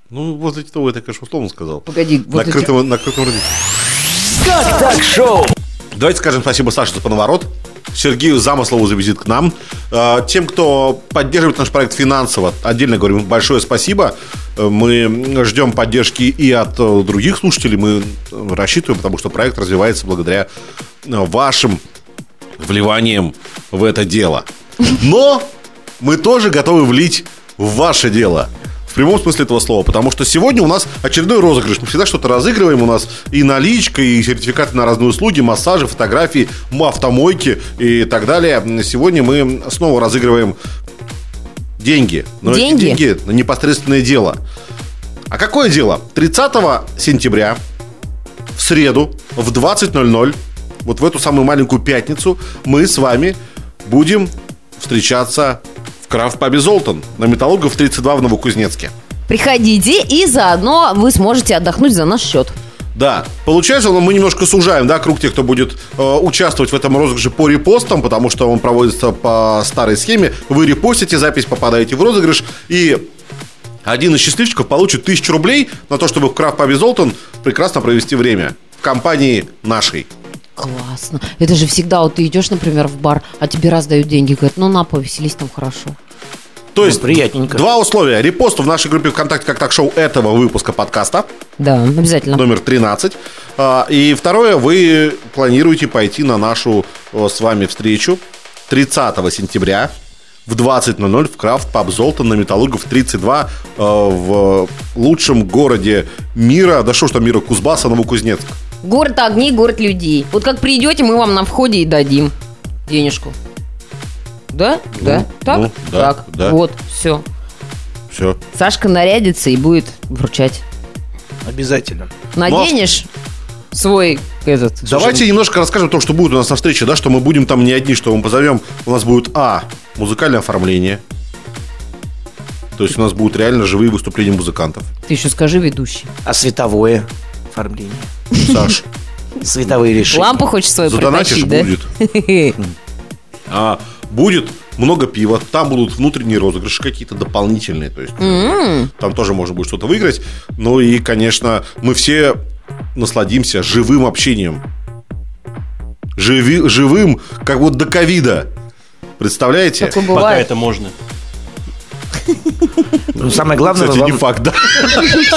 A: Ну, возле Титова, это, конечно, условно сказал.
B: Погоди, вот
A: крытом, на крытом рынке.
D: Как так шоу?
A: Давайте скажем спасибо Саше за поворот. Сергею Замыслову за визит к нам. Э, Тем, кто поддерживает наш проект финансово, отдельно говорим большое спасибо. Э, Мы ждем поддержки и от э, других слушателей. Мы э, рассчитываем, потому что проект развивается благодаря вашим вливанием в это дело. Но мы тоже готовы влить в ваше дело. В прямом смысле этого слова. Потому что сегодня у нас очередной розыгрыш. Мы всегда что-то разыгрываем. У нас и наличка, и сертификаты на разные услуги, массажи, фотографии, автомойки и так далее. Сегодня мы снова разыгрываем деньги. Но
B: Деньги?
A: деньги на непосредственное дело. А какое дело? 30 сентября в среду в 20.00, вот в эту самую маленькую пятницу, мы с вами будем встречаться в Крафт-пабе Золтан на Металлургов 32 в Новокузнецке.
B: Приходите, и заодно вы сможете отдохнуть за наш счет.
A: Да, получается, ну, мы немножко сужаем, да, круг тех, кто будет э, участвовать в этом розыгрыше по репостам, потому что он проводится по старой схеме. Вы репостите, запись попадаете в розыгрыш, и один из счастливчиков получит тысячу рублей на то, чтобы в Крафт Пабе Золтан прекрасно провести время в компании нашей.
B: Классно. Это же всегда, вот ты идешь, например, в бар, а тебе раздают деньги, говорят, ну на, повеселись там хорошо.
A: То есть
C: приятненько.
A: два условия. Репост в нашей группе ВКонтакте как так-шоу этого выпуска подкаста,
B: Да, обязательно.
A: номер 13. А, И второе, вы планируете пойти на нашу э, с вами встречу 30 сентября в 20.00 в Крафт Паб Золтан на Металлургов 32 э, в лучшем городе мира, да что ж там мира, Кузбасса, Новокузнецк.
B: Город огней, город людей. Вот как придете, мы вам на входе и дадим денежку. Да? да. Так?
A: ну, да,
B: так.
A: да.
B: Вот, все.
A: Все.
B: Сашка нарядится и будет вручать.
C: Обязательно.
B: Наденешь свой этот...
A: Давайте немножко расскажем о том, что будет у нас на встрече, да, что мы будем там не одни, что мы позовем. У нас будет А. Музыкальное оформление. То есть у нас будут реально живые выступления музыкантов.
B: Ты еще скажи, ведущий.
C: А световое оформление?
A: Саш,
C: Световые решения.
B: Лампу хочешь свою
A: задонатишь
B: притащить, да?
A: будет. А, будет много пива, там будут внутренние розыгрыши какие-то дополнительные, то есть э, там тоже можно будет что-то выиграть. Ну и, конечно, мы все насладимся живым общением. Живи- живым, как вот до ковида. Представляете?
F: Пока это можно.
C: Ну, самое главное,
A: Кстати, не
C: вам,
A: факт, да?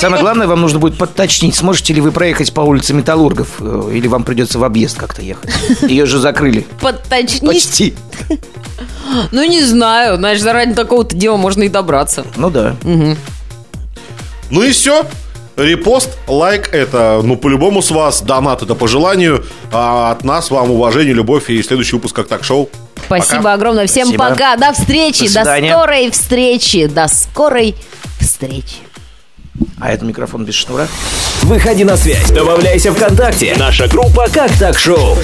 C: самое главное, вам нужно будет подточнить, сможете ли вы проехать по улице Металлургов, э, или вам придется в объезд как-то ехать. Ее же закрыли.
B: Подточнить?
C: Почти.
B: Ну, не знаю. Знаешь, заради такого-то дела можно и добраться.
C: Ну да.
A: Ну и все. Репост, лайк это, ну, по-любому с вас, донат это по желанию, а от нас вам уважение, любовь и следующий выпуск как так шоу.
B: Спасибо огромное. Всем
C: Спасибо.
B: пока. До встречи.
C: До
B: До, скорой встречи. До скорой встречи.
C: А это микрофон без шнура.
D: Выходи на связь, добавляйся ВКонтакте. Наша группа «Как так шоу».